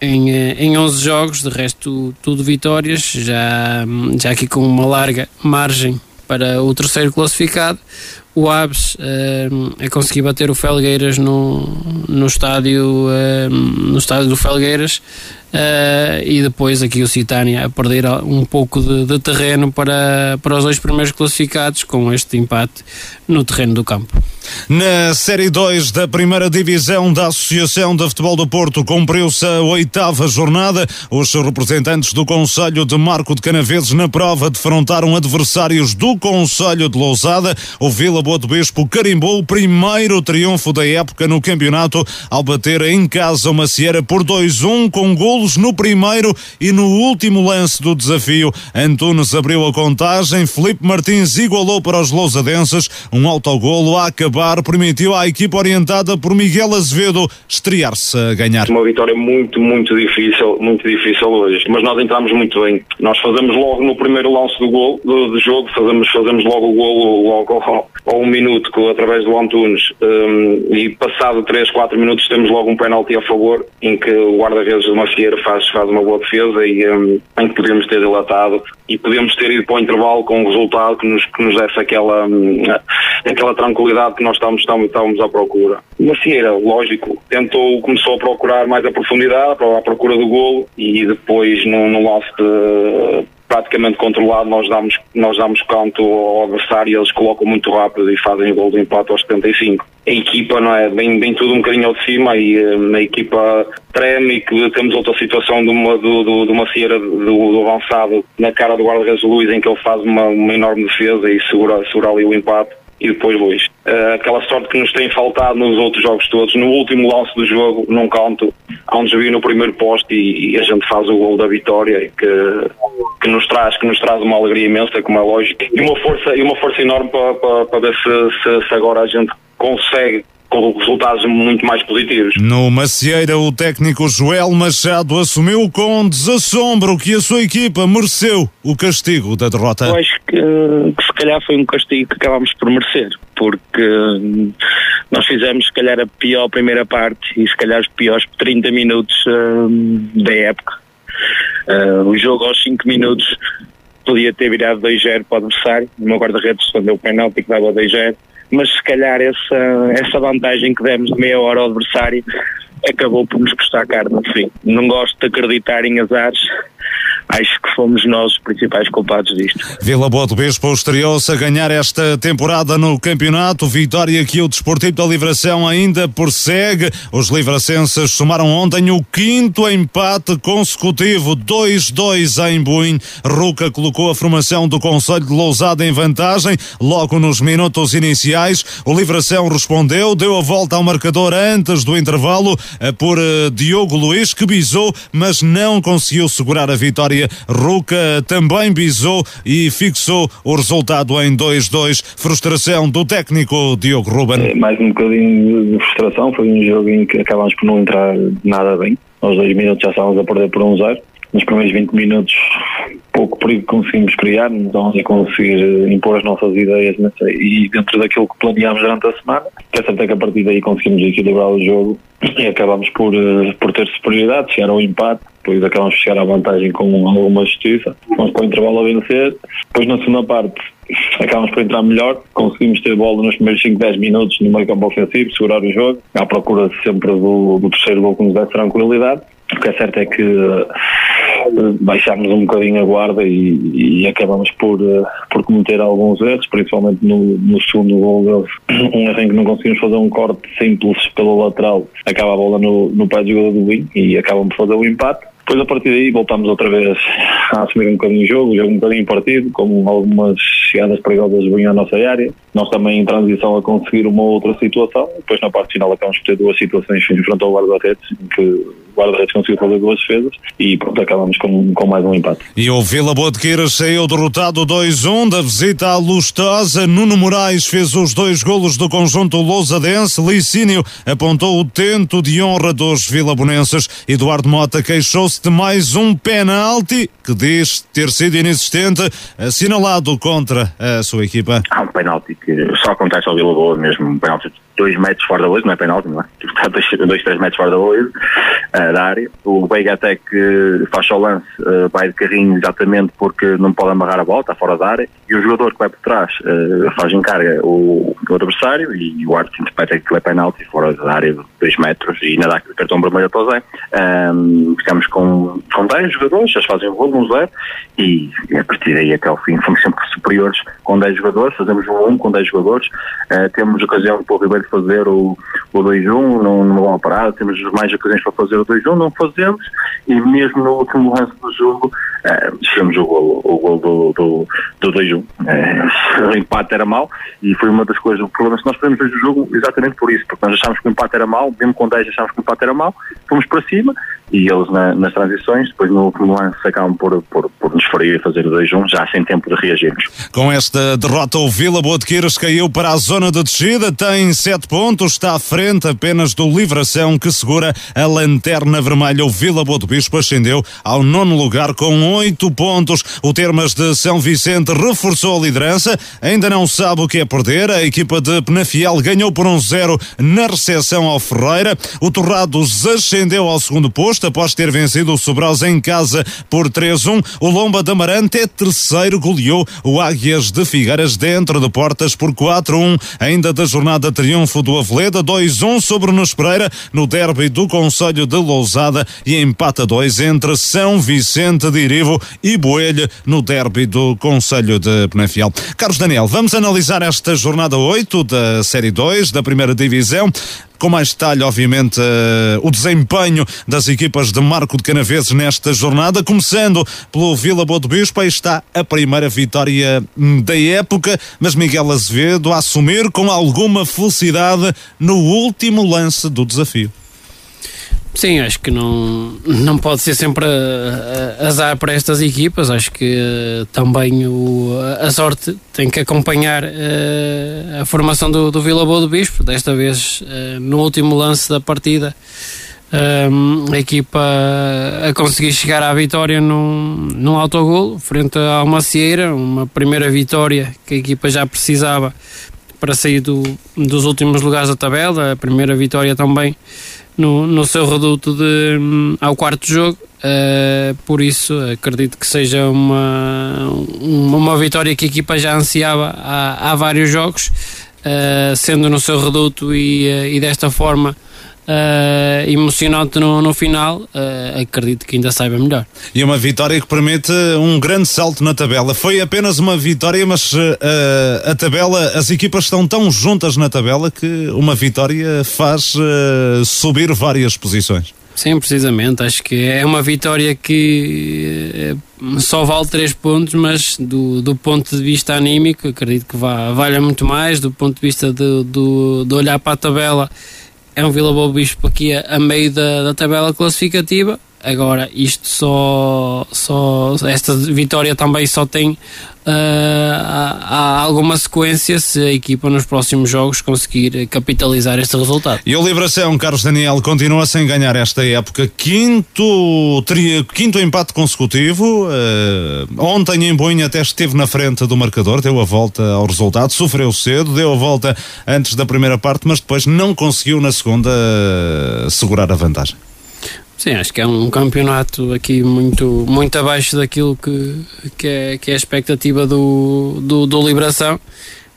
em, eh, em 11 jogos, de resto tudo vitórias, já, já aqui com uma larga margem para o terceiro classificado. O Aves uh, a conseguir bater o Felgueiras no, no, estádio, uh, no estádio do Felgueiras uh, e depois aqui o Citânia a perder um pouco de, de, terreno para, para os dois primeiros classificados com este empate no terreno do campo. Na Série 2 da primeira divisão da Associação de Futebol do Porto cumpriu-se a oitava jornada. Os representantes do Conselho de Marco de Canaveses na prova defrontaram adversários do Conselho de Lousada. O Vila Boa do Bispo carimbou o primeiro triunfo da época no campeonato ao bater em casa uma Macieira por 2-1 com golos no primeiro e no último lance do desafio. Antunes abriu a contagem, Felipe Martins igualou para os lousadenses um autogolo a acabar permitiu à equipa orientada por Miguel Azevedo estrear-se a ganhar. Uma vitória muito, muito difícil, muito difícil hoje, mas nós entramos muito bem. Nós fazemos logo no primeiro lance do gol, do, do jogo, fazemos, fazemos logo o gol logo ao um minuto com, através do Antunes um, e passado 3, 4 minutos temos logo um penalti a favor em que o guarda-redes de Macieira faz, faz uma boa defesa e um, em que podemos ter dilatado e podemos ter ido para o intervalo com um resultado que nos, que nos desse aquela, um, aquela tranquilidade que nós estamos, estamos, à procura. Macieira, lógico, tentou, começou a procurar mais a profundidade, à procura do golo e depois no, no lance de, praticamente controlado, nós damos, nós damos canto ao adversário e eles colocam muito rápido e fazem o gol de empate aos 75. A equipa, não é? Vem, vem tudo um bocadinho ao de cima e um, a equipa treme e temos outra situação de uma, de uma cera do, do, avançado na cara do guarda-redes Luís em que ele faz uma, uma enorme defesa e segura, segura ali o empate e depois Luís. Uh, aquela sorte que nos tem faltado nos outros jogos todos. No último lance do jogo, num canto, há um desvio no primeiro poste e, e, a gente faz o gol da vitória que, que, nos traz, que nos traz uma alegria imensa, como é lógico, e uma força, e uma força enorme para, para, para ver se, se, se agora a gente consegue com resultados muito mais positivos. No Macieira, o técnico Joel Machado assumiu com desassombro que a sua equipa mereceu o castigo da derrota. Eu acho que, que se calhar foi um castigo que acabámos por merecer, porque hum, nós fizemos se calhar a pior primeira parte e se calhar os piores 30 minutos uh, da época. Uh, o jogo aos 5 minutos podia ter virado 2-0 para o adversário. O meu guarda-redes defendeu o penalti que dava 2-0. Mas se calhar essa, essa vantagem que demos de meia hora ao adversário acabou por nos custar caro no fim. Não gosto de acreditar em azares, acho que fomos nós os principais culpados disto. Vila Boa do Bispo estreou-se a ganhar esta temporada no campeonato, vitória que o Desportivo da Livração ainda prossegue. Os livracenses somaram ontem o quinto empate consecutivo, 2-2 em Buim. Ruca colocou a formação do Conselho de Lousada em vantagem, logo nos minutos iniciais. O Livração respondeu, deu a volta ao marcador antes do intervalo eh, por eh, Diogo Luiz, que bisou, mas não conseguiu segurar a vitória. Ruca também bisou e fixou o resultado em 2-2. Frustração do técnico Diogo Ruben. Mais um bocadinho de frustração. Foi um jogo em que acabámos por não entrar nada bem. Aos dois minutos já estávamos a perder por um zero. Nos primeiros 20 minutos, pouco perigo conseguimos criar, não estávamos a conseguir eh, impor as nossas ideias e dentro daquilo que planeámos durante a semana. É certo é que a partir daí conseguimos equilibrar o jogo e acabámos por, eh, por ter superioridade, chegar ao empate, depois acabámos de chegar à vantagem com alguma justiça. Fomos para o intervalo a vencer. Depois, na segunda parte, acabámos por entrar melhor, conseguimos ter bola nos primeiros 5, 10 minutos no meio campo ofensivo, segurar o jogo, à procura sempre do, do terceiro gol que nos desse tranquilidade. O que é certo é que uh, baixámos um bocadinho a guarda e, e acabamos por, uh, por cometer alguns erros, principalmente no, no segundo gol deles. Um erro em que não conseguimos fazer um corte simples pelo lateral, acaba a bola no, no pé do jogador do Win e acabam por fazer o empate. Depois, a partir daí, voltámos outra vez a assumir um bocadinho o jogo, jogo um bocadinho partido, com algumas chegadas perigosas vinham à nossa área. Nós também em transição a conseguir uma outra situação. Depois, na parte final, acabamos por ter duas situações em frente ao guarda-redes, que guarda-redes conseguiu fazer duas defesas e pronto, acabamos com, com mais um empate. E o Vila Boa de Queiras saiu derrotado 2-1 da visita à Lustosa. Nuno Moraes fez os dois golos do conjunto lousadense. Licínio apontou o tento de honra dos vilabonenses. Eduardo Mota queixou-se de mais um penalti que diz ter sido inexistente, assinalado contra a sua equipa. Há um penalti que só acontece ao Vila Boa mesmo, um penalti de dois metros fora da baliza, não é penalti, não é? Está dois, dois, três metros fora da baliza, uh, da área. O Veiga até que faz o lance, uh, vai de carrinho exatamente porque não pode amarrar a bola, está fora da área, e o jogador que vai por trás uh, faz encarga o, o adversário e o árbitro interpreta que é penalti fora da área de dois metros e ainda dá cartão vermelho o Zé. Um, ficamos com, com 10 jogadores, eles fazem o gol, um zero, e, e a partir daí até o fim fomos sempre superiores com 10 jogadores, fazemos um 1 com 10 jogadores, uh, temos ocasião para o Ribeiro fazer o, o 2-1 numa bola parada, temos mais ocasiões para fazer o 2-1, não fazemos, e mesmo no último lance do jogo, uh, deixamos o gol, o gol do, do, do 2-1. Uh, o empate era mau, e foi uma das coisas, o problema é que nós perdemos o jogo exatamente por isso, porque nós achámos que o empate era mau, mesmo com 10 achámos que o empate era mau, fomos para cima, e eles na, nas transições, depois no último lance acabam por, por, por nos ferir e fazer o 2-1, já sem tempo de reagirmos. Com esta derrota, o Vila Boa caiu para a zona de descida, tem 7 pontos, está à frente apenas do Livração, que segura a lanterna vermelha. O Vila Boa do Bispo ascendeu ao nono lugar com 8 pontos. O Termas de São Vicente reforçou a liderança, ainda não sabe o que é perder. A equipa de Penafiel ganhou por 1-0 na recepção ao Ferreira. O Torrados ascendeu ao segundo posto após ter vencido o Sobral em casa por 3-1. O Lomba da Amarante é terceiro, goleou o Águias de Figueiras dentro de portas por 4-1. Ainda da jornada triunfo do Aveleda, 2-1 sobre o Nos Pereira no derby do Conselho de Lousada e empata 2 entre São Vicente de Irivo e Boelho no derby do Conselho de Penafiel. Carlos Daniel, vamos analisar esta jornada 8 da Série 2 da Primeira Divisão com mais detalhe, obviamente, uh, o desempenho das equipas de Marco de Canaveses nesta jornada, começando pelo Vila Boa Bispo, aí está a primeira vitória da época, mas Miguel Azevedo a assumir com alguma felicidade no último lance do desafio. Sim, acho que não, não pode ser sempre azar para estas equipas. Acho que uh, também o, a sorte tem que acompanhar uh, a formação do, do Vila Boa do Bispo. Desta vez, uh, no último lance da partida, a equipa a conseguir chegar à vitória num, num autogol frente à Macieira. Uma primeira vitória que a equipa já precisava para sair do, dos últimos lugares da tabela. A primeira vitória também no, no seu reduto de, ao quarto jogo. Uh, por isso, acredito que seja uma, uma vitória que a equipa já ansiava há, há vários jogos, uh, sendo no seu reduto e, uh, e desta forma uh, emocionante no, no final, uh, acredito que ainda saiba melhor. E uma vitória que permite um grande salto na tabela. Foi apenas uma vitória, mas uh, a tabela, as equipas estão tão juntas na tabela que uma vitória faz subir várias posições. Sim, precisamente. Acho que é uma vitória que só vale 3 pontos, mas do, do ponto de vista anímico, acredito que vá, valha muito mais. Do ponto de vista de, do, de olhar para a tabela é um Vila Boa Bispo aqui a, a meio da, da tabela classificativa. Agora, isto só, só. Esta vitória também só tem uh, há, alguma sequência se a equipa nos próximos jogos conseguir capitalizar este resultado. E o Libração, Carlos Daniel, continua sem ganhar esta época. Quinto, tri, quinto empate consecutivo. Uh, ontem em Boinha até esteve na frente do marcador, deu a volta ao resultado, sofreu cedo, deu a volta antes da primeira parte, mas depois não conseguiu na segunda uh, segurar a vantagem. Sim, acho que é um campeonato aqui muito, muito abaixo daquilo que, que, é, que é a expectativa do, do, do Liberação.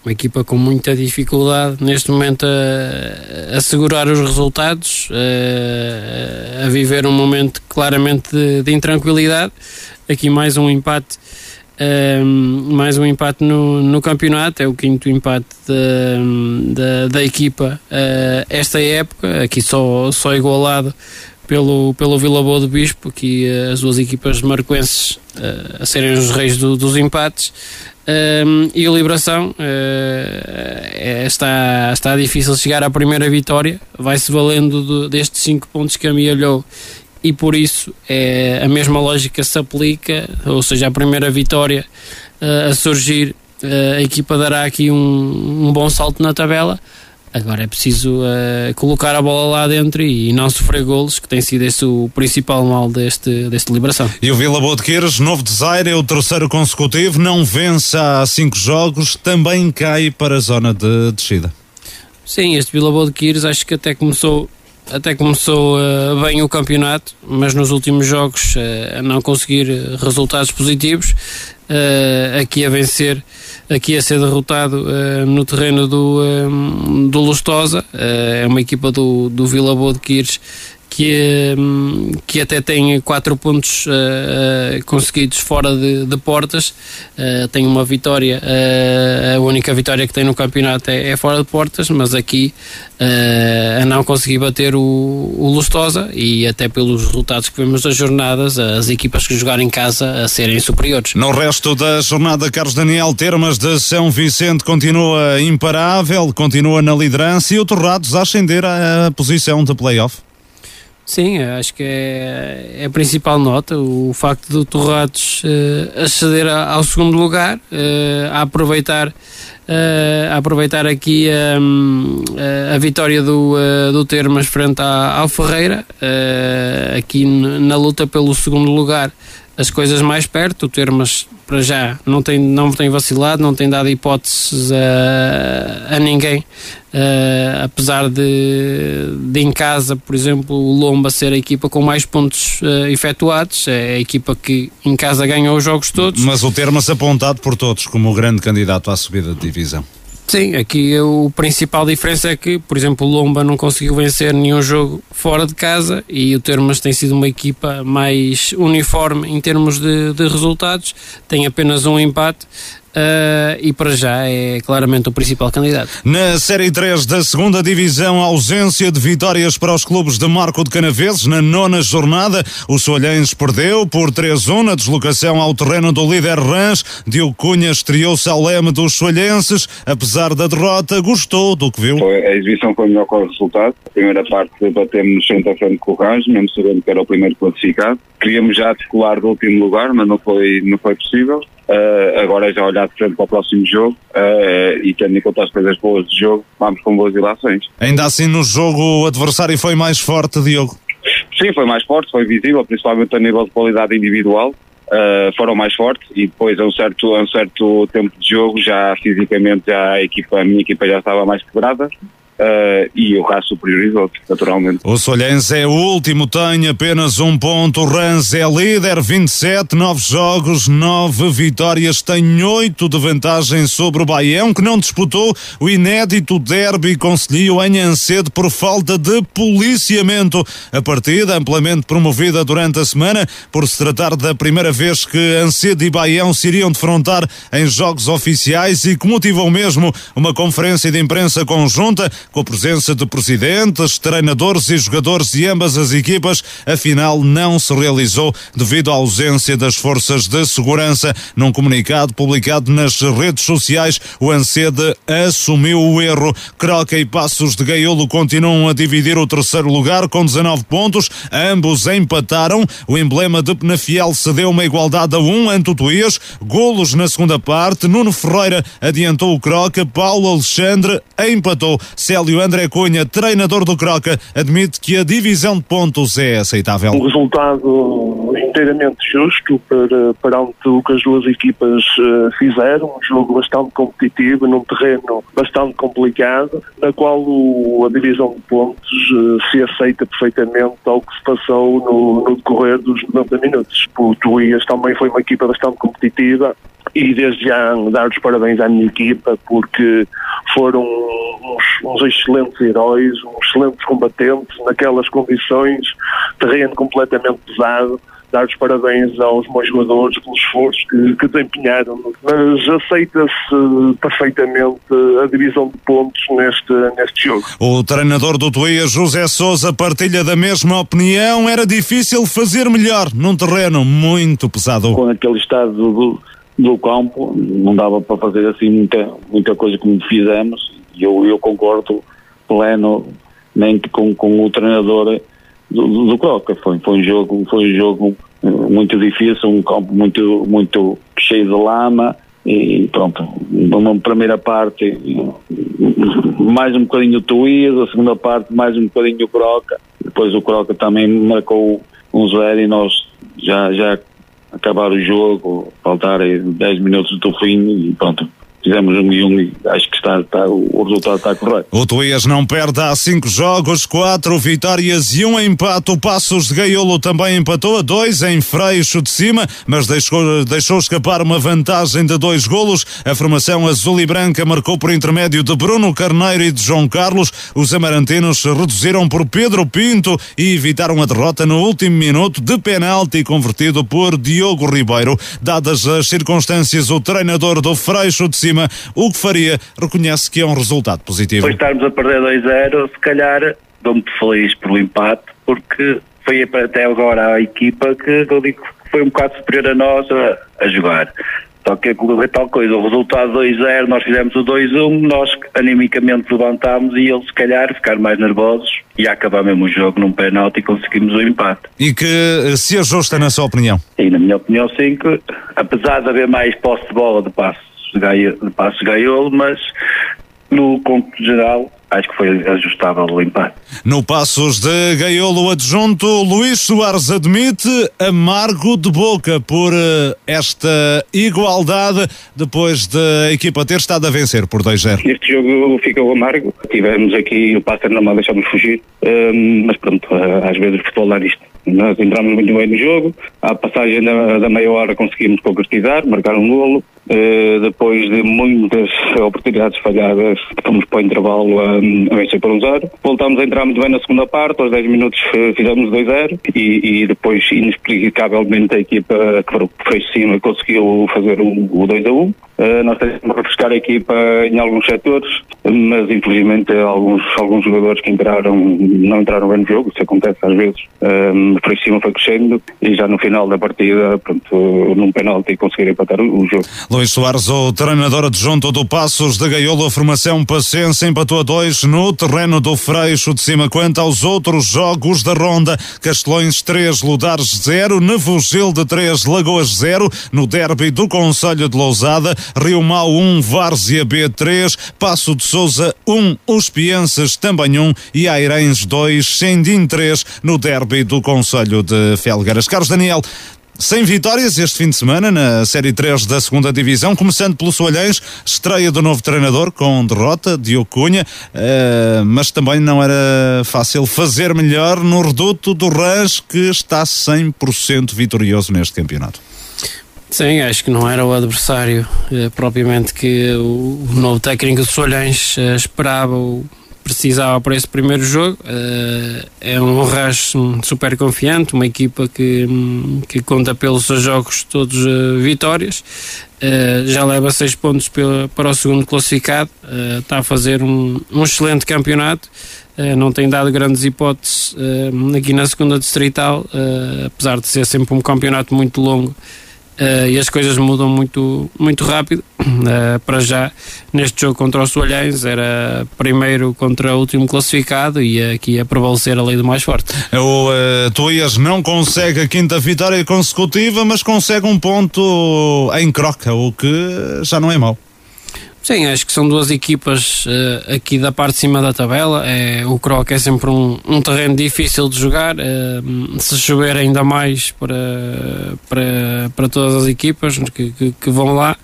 Uma equipa com muita dificuldade neste momento a, a segurar os resultados, a, a, viver um momento claramente de, de intranquilidade. Aqui mais um empate. Um, mais um empate no, no campeonato, é o quinto empate da, da, da equipa uh, esta época, aqui só, só igualado pelo, pelo Vila Boa do Bispo, aqui uh, as duas equipas marcoenses uh, a serem os reis do, dos empates. Um, ehm, e o Liberação uh, está, está difícil chegar à primeira vitória, vai-se valendo do, destes 5 pontos que amealhou e por isso é, a mesma lógica se aplica, ou seja, a primeira vitória uh, a surgir, uh, a equipa dará aqui um, um bom salto na tabela Agora é preciso uh, colocar a bola lá dentro e não sofrer golos, que tem sido esse o principal mal deste, deste Liberação. E o Vila Boa de Queiros, novo desaire, é o terceiro consecutivo, não vence há cinco jogos, também cai para a zona de descida. Sim, este Vila Boa de Queiros acho que até começou até começou uh, bem o campeonato, mas nos últimos jogos uh, a não conseguir resultados positivos, aqui a vencer aqui a ser derrotado uh, no terreno do, um, do Lustosa. Uh, é uma equipa do, do Vila Boa de Quires que, hum, que até tem quatro pontos uh, uh, conseguidos fora de, de portas, uh, tem uma vitória, a única vitória que tem no campeonato é, é fora de portas, mas aqui a não conseguir bater o, o Lustosa e até pelos resultados que vemos das jornadas, as equipas que jogaram em casa a serem superiores. No resto da jornada, Carlos Daniel Termas de São Vicente continua imparável, continua na liderança e o Torrados a ascender à posição de playoff. Sim, acho que é, é a principal nota o facto do Torrados uh, aceder ao segundo lugar, uh, a aproveitar uh, a aproveitar aqui um, a vitória do, do Termas frente à, ao Ferreira, aqui na luta pelo segundo lugar as coisas mais perto, o Termas para já não tem, não tem vacilado, não tem dado hipóteses a, a ninguém, apesar de, de em casa, por exemplo, o Lomba ser a equipa com mais pontos uh, efetuados, é a equipa que em casa ganha os jogos todos. Mas o Termas apontado por todos como o grande candidato à subida de divisão. Sim, aqui o principal diferença é que, por exemplo, o Lomba não conseguiu vencer nenhum jogo fora de casa e o Termas tem sido uma equipa mais uniforme em termos de, de resultados, tem apenas um empate, Uh, e para já é claramente o principal candidato. Na Série 3 da segunda Divisão, ausência de vitórias para os clubes de Marco de Canaveses. Na nona jornada, o Solhães perdeu por 3-1 na deslocação ao terreno do líder Rãs. Diogo Cunha estreou-se ao leme dos Solhenses. Apesar da derrota, gostou do que viu. Foi, a exibição foi melhor que o resultado. A primeira parte batemos frente a frente com o Rãs, mesmo sabendo que era o primeiro classificado. Queríamos já descolar do último lugar, mas não foi, não foi possível. Uh, agora já olhar de frente para o próximo jogo uh, e tendo em conta as coisas boas do jogo, vamos com boas ilações. Ainda assim no jogo o adversário foi mais forte, Diogo? Sim, foi mais forte, foi visível, principalmente a nível de qualidade individual. Uh, foram mais fortes e depois a um certo, a um certo tempo de jogo já fisicamente já a equipa, a minha equipa já estava mais quebrada uh, e o Raço superiorizou naturalmente. O Solhense é último, tem apenas um ponto. O Rans é líder, 27, 9 jogos, 9 vitórias, tem 8 de vantagem sobre o Baião, que não disputou o inédito derby Conselho em Ancedo por falta de policiamento. A partida, amplamente promovida durante a semana, por se tratar da primeira vez que Ancedo e Baião se iriam defrontar em jogos oficiais e que motivou mesmo uma conferência de imprensa conjunta com a presença de presidentes, treinadores e jogadores de ambas as equipas, afinal não se realizou devido à ausência das forças de segurança. Num comunicado publicado nas redes sociais, o Ancede assumiu o erro. Croca e Passos de Gaiolo continuam a dividir o terceiro lugar com 19 pontos. Ambos empataram. O emblema de Penafiel cedeu uma igualdade a um ante. Golos na segunda parte. Nuno Ferreira adiantou o Croca. Paulo Alexandre empatou. Célio André Cunha, treinador do Croca, admite que a divisão de pontos é aceitável. Um resultado inteiramente justo para, para o que as duas equipas uh, fizeram, um jogo bastante competitivo, num terreno bastante complicado, na qual o, a divisão de pontos uh, se aceita perfeitamente ao que se passou no, no decorrer dos 90 minutos. O Tuías também foi uma equipa bastante competitiva, e desde já dar os parabéns à minha equipa porque foram uns, uns, excelentes heróis, uns excelentes combatentes naquelas condições, terreno completamente pesado. Dar os parabéns aos meus jogadores pelo esforço que, que desempenharam, mas aceita-se perfeitamente a divisão de pontos neste, neste jogo. O treinador do Tuías, José Souza, partilha da mesma opinião. Era difícil fazer melhor num terreno muito pesado. Com aquele estado do, do campo, não dava para fazer assim muita, muita coisa como fizemos, eu, eu concordo pleno nem com, com o treinador do, do, do Croca. Foi, foi um jogo, foi um jogo eh, muito difícil, um campo muito, muito cheio de lama e pronto, numa primeira parte mais um bocadinho o Tuído, a segunda parte mais um bocadinho o Croca, depois o Croca também marcou um zero e nós já, já acabar o jogo, faltar 10 minutos do fim e pronto, fizemos um e um e acho que está, está, o resultado está correto. O Tuías não perde há cinco jogos, quatro vitórias e um empate. O Passos de Gaiolo também empatou a dois em Freixo de cima, mas deixou, deixou escapar uma vantagem de dois golos. A formação azul e branca marcou por intermédio de Bruno Carneiro e de João Carlos. Os amarantinos reduziram por Pedro Pinto e evitaram a derrota no último minuto de penalti convertido por Diogo Ribeiro. Dadas as circunstâncias, o treinador do Freixo de cima, o que faria, reconhece que é um resultado positivo. Depois estarmos a perder 2-0, se calhar dou muito feliz pelo empate, porque foi até agora a equipa que eu digo que foi um bocado superior a nós a, a jogar. Só que é tal coisa, o resultado 2-0, nós fizemos o 2-1, nós animicamente levantámos e eles se calhar ficaram mais nervosos e acabar mesmo o jogo num penalti e conseguimos o empate. E que se ajusta na sua opinião? Sim, na minha opinião sim, que apesar de haver mais posse de bola de passos de, Gaio, passos Gaiolo, mas no conto geral acho que foi ajustável o empate. No Passos de Gaiolo adjunto, Luís Soares admite amargo de boca por uh, esta igualdade depois da de equipa ter estado a vencer por 2-0. Este jogo ficou amargo, tivemos aqui o Pássaro não deixamos fugir, uh, mas pronto, uh, às vezes o futebol dá isto. Nós entramos muito bem no jogo, à passagem da, da meia hora conseguimos concretizar, marcar um golo, depois de muitas oportunidades falhadas, fomos para o intervalo a, a vencer por um zero. Voltámos a entrar muito bem na segunda parte, aos 10 minutos uh, fizemos 2-0 e, e, depois, inexplicavelmente, a equipa que foi cima conseguiu fazer o, o 2-1. Uh, nós temos que refrescar a equipa em alguns setores, mas infelizmente alguns, alguns jogadores que entraram não entraram bem no jogo, isso acontece às vezes. Um, por cima foi crescendo e já no final da partida, pronto, num penalti conseguiram empatar o, o jogo. Luís Soares, o treinador adjunto do Passos de Gaiolo, a formação Paciência empatou a dois no terreno do Freixo de cima. Quanto aos outros jogos da ronda, Castelões 3, Ludares 0, Nevogil de 3, Lagoas 0, no derby do Conselho de Lousada, Rio Mau 1, Várzea B 3, Passo de Souza 1, Os Pienças também 1 e Airens 2, Sendim 3, no derby do Conselho de Felgueiras. Carlos Daniel, sem vitórias este fim de semana na Série 3 da segunda Divisão, começando pelo Soalhães, estreia do novo treinador com derrota, Diogo Cunha, uh, mas também não era fácil fazer melhor no reduto do Rãs, que está 100% vitorioso neste campeonato. Sim, acho que não era o adversário eh, propriamente que o, o, novo técnico de Solhães eh, esperava ou precisava para esse primeiro jogo. Eh, é um Rush super confiante, uma equipa que, que conta pelos seus jogos todos eh, vitórias. Uh, já leva seis pontos pela, para o segundo classificado, está a fazer um, um excelente campeonato, não tem dado grandes hipóteses aqui na segunda distrital, apesar de ser sempre um campeonato muito longo. Uh, e as coisas mudam muito, muito rápido. Uh, para já, neste jogo contra os Soalhães, era primeiro contra o último classificado e aqui ia prevalecer a lei do mais forte. O uh, Tuías não consegue a quinta vitória consecutiva, mas consegue um ponto em croca, o que já não é mau. Sim, acho que são duas equipas uh, aqui da parte de cima da tabela. É, o Croc é sempre um, um terreno difícil de jogar. Uh, se chover, ainda mais para, para, para todas as equipas que, que, que vão lá.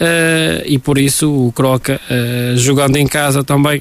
Uh, e por isso o Croca, jogando em casa também,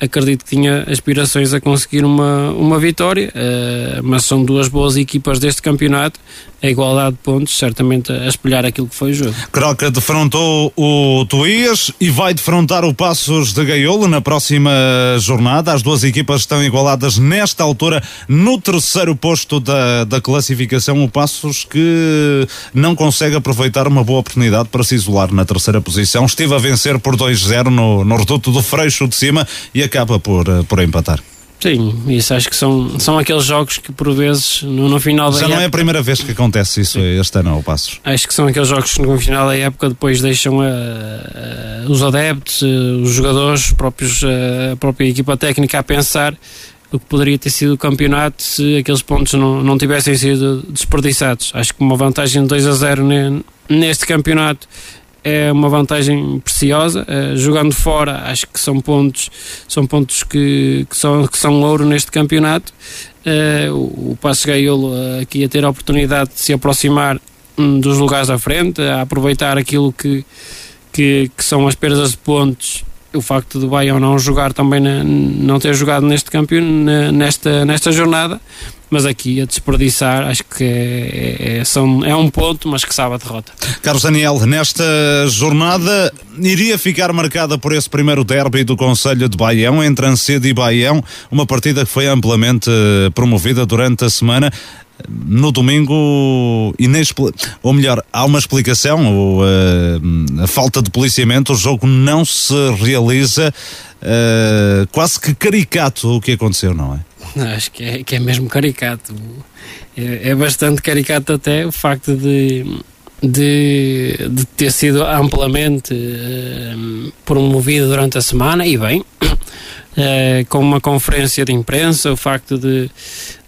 acredito que tinha aspirações a conseguir uma, uma vitória, uh, mas são duas boas equipas deste campeonato, a igualdade de pontos, certamente a espelhar aquilo que foi o jogo. Croca defrontou o Tuías e vai defrontar o Passos de Gaiolo na próxima jornada. As duas equipas estão igualadas nesta altura no terceiro posto da, da classificação. O Passos que não consegue aproveitar uma boa oportunidade para se isolar na terceira posição. Esteve a vencer por 2-0 no, no reduto do Freixo de cima e acaba por, eh, por empatar. Sim, isso acho que são, são aqueles jogos que por vezes no, no final da Já época, não é a primeira vez que acontece isso sim. este ano ao Passos. Acho que são aqueles jogos que no final da época depois deixam a, a, os adeptos, os jogadores, próprios, a própria equipa técnica a pensar o que poderia ter sido o campeonato se aqueles pontos não, não tivessem sido desperdiçados. Acho que uma vantagem de 2 a 0 neste campeonato é uma vantagem preciosa. Uh, jogando fora, acho que são pontos, são pontos que, que, são, que são ouro neste campeonato. Uh, o, o Passo Gaiolo uh, aqui a ter a oportunidade de se aproximar um, dos lugares à frente, a aproveitar aquilo que, que, que são as perdas de pontos o facto do Bayern não jogar também na, não ter jogado neste campeonato nesta, nesta jornada mas aqui a desperdiçar acho que é, é, é, são, é um ponto, mas que sabe a derrota. Carlos Daniel, nesta jornada iria ficar marcada por esse primeiro derby do Conselho de Baião, entre Ancedo e Baião, uma partida que foi amplamente eh, promovida durante a semana no domingo, ou melhor, há uma explicação, ou, uh, a falta de policiamento, o jogo não se realiza, uh, quase que caricato o que aconteceu, não é? Acho que é, que é mesmo caricato. É, é bastante caricato até o facto de, de, de ter sido amplamente uh, promovido durante a semana, e bem, uh, com uma conferência de imprensa, o facto de,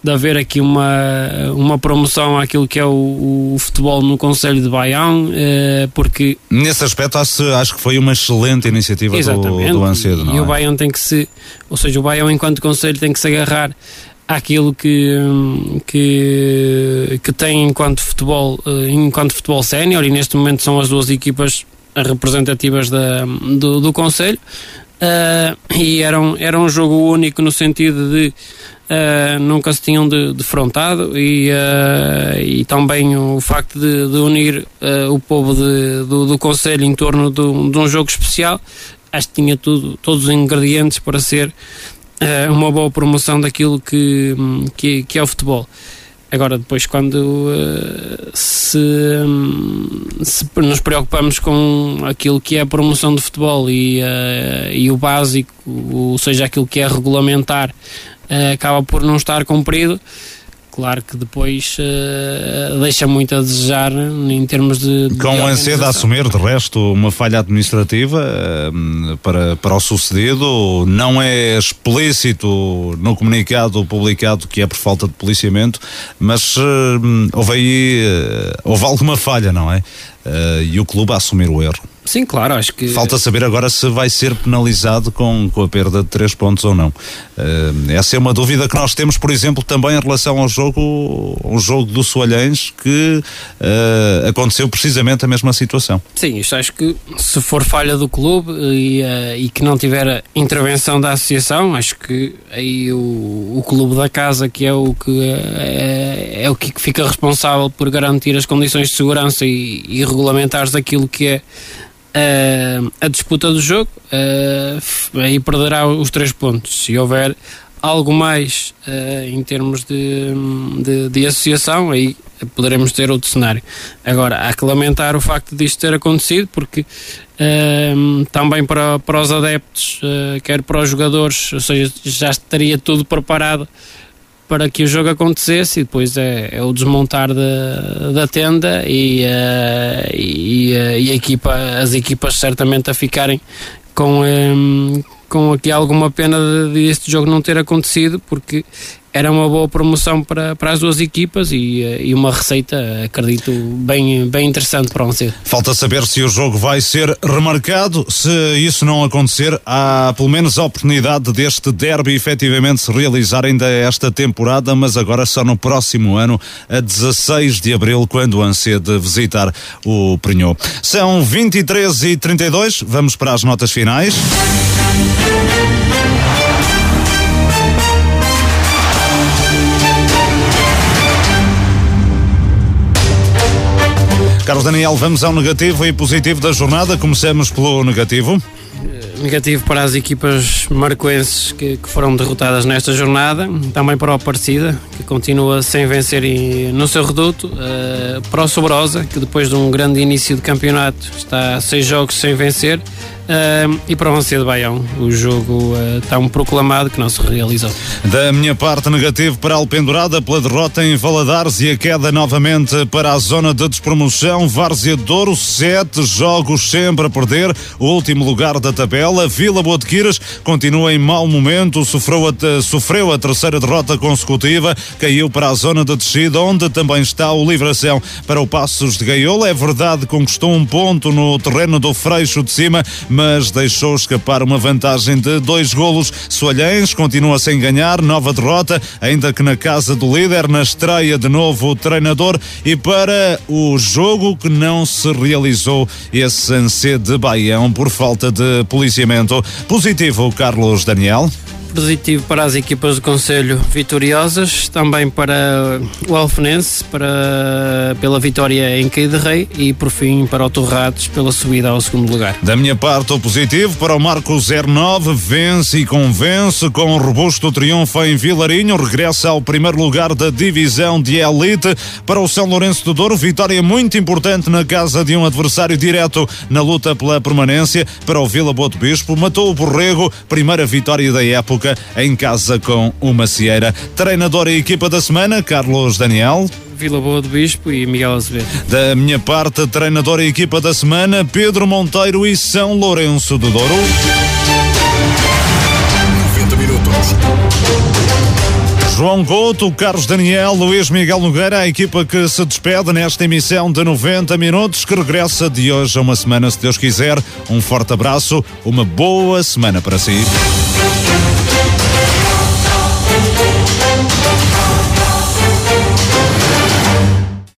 de haver aqui uma, uma promoção àquilo que é o, o futebol no Conselho de Baião, uh, porque... Nesse aspecto acho, acho que foi uma excelente iniciativa Exatamente, do, do Ancedo, não E é? o Baião tem que se, ou seja, o Baião enquanto Conselho tem que se agarrar àquilo que, que, que tem enquanto futebol, eh, enquanto futebol sénior e neste momento são as duas equipas representativas da, do, do Conselho uh, e era um, era um jogo único no sentido de uh, nunca se tinham de, defrontado e, uh, e também o facto de, de unir o povo de, do, do Conselho em torno de, de um jogo especial acho que tinha tudo, todos os ingredientes para ser uma boa promoção daquilo que, que, que é o futebol. Agora, depois, quando uh, se, um, se, nos preocupamos com aquilo que é a promoção de futebol e, uh, e o básico, ou seja, aquilo que é regulamentar, uh, acaba por não estar cumprido, Claro que depois uh, deixa muito a desejar em termos de. de Com ansiedade a assumir, de resto, uma falha administrativa uh, para, para o sucedido, não é explícito no comunicado publicado que é por falta de policiamento, mas uh, houve aí. houve alguma falha, não é? e o clube a assumir o erro. Sim, claro, acho que. Falta saber agora se vai ser penalizado com, com a perda de três pontos ou não. Uh, essa é uma dúvida que nós temos, por exemplo, também em relação ao jogo, ao jogo do Soalhães, que uh, aconteceu precisamente a mesma situação. Sim, isto acho que se for falha do clube e, uh, e que não tiver intervenção da associação, acho que aí o, o clube da casa, que é o que é, é o que fica responsável por garantir as condições de segurança e, e regulamentares daquilo que é uh, a disputa do jogo, uh, aí perderá os três pontos. Se houver algo mais uh, em termos de, de, de, associação, aí poderemos ter outro cenário. Agora, há que lamentar o facto disto ter acontecido, porque uh, também para, para os adeptos, uh, quer para os jogadores, ou seja, já estaria tudo preparado para que o jogo acontecesse e depois é, é o desmontar da, da tenda e, uh, e, uh, e, equipa, as equipas certamente a ficarem com, um, com aqui alguma pena de, de este jogo não ter acontecido porque era uma boa promoção para, para as duas equipas e, eh, e uma receita, acredito, bem, bem interessante para Lancet. Falta saber se o jogo vai ser remarcado. Se isso não acontecer, há pelo menos a oportunidade deste derby efetivamente se realizar ainda esta temporada, mas agora só no próximo ano, a 16 de abril, quando o Ancede visitar o Prinhou. São 23 e 32, vamos para as notas finais. Carlos Daniel, vamos ao negativo e positivo da jornada. Começamos pelo negativo. Negativo para as equipas marcoenses que, que, foram derrotadas nesta jornada, também para o Aparecida, que continua sem vencer no seu reduto, uh, para o Sobrosa, que depois de um grande início de campeonato está seis jogos sem vencer, Uh, e para o Lancia de Baião, o jogo uh, tão proclamado que não se realizou. Da minha parte, negativo para a Alpendurada pela derrota em Valadares e a queda novamente para a zona de despromoção. Várzea Douro, sete jogos sempre a perder, o último lugar da tabela. Vila Boa de Quiras continua em mau momento, sofreu a, sofreu a terceira derrota consecutiva, caiu para a zona de descida, onde também está o Livração para o Passos de Gaiola. É verdade, conquistou um ponto no terreno do Freixo de cima mas deixou escapar uma vantagem de dois golos. Soalhães continua sem ganhar, nova derrota, ainda que na casa do líder, na estreia de novo o treinador e para o jogo que não se realizou esse Sancê de Baião por falta de policiamento. Positivo, Carlos Daniel positivo para as equipas do Conselho vitoriosas, também para o Alfenense para, pela vitória em de Rei e por fim para o Torrados pela subida ao segundo lugar. Da minha parte, o positivo para o Marco 09, vence e convence com um robusto triunfo em Vilarinho, regressa ao primeiro lugar da divisão de elite. Para o São Lourenço do Douro, vitória muito importante na casa de um adversário direto na luta pela permanência. Para o Vila Boto Bispo, matou o Borrego, primeira vitória da época em casa com o Macieira. Treinador e equipa da semana, Carlos Daniel. Vila Boa do Bispo e Miguel Azevedo. Da minha parte, treinador e equipa da semana, Pedro Monteiro e São Lourenço do Douro. 90 minutos. João Couto, Carlos Daniel, Luís Miguel Nogueira, a equipa que se despede nesta emissão de 90 minutos, que regressa de hoje a uma semana, se Deus quiser. Um forte abraço, uma boa semana para si.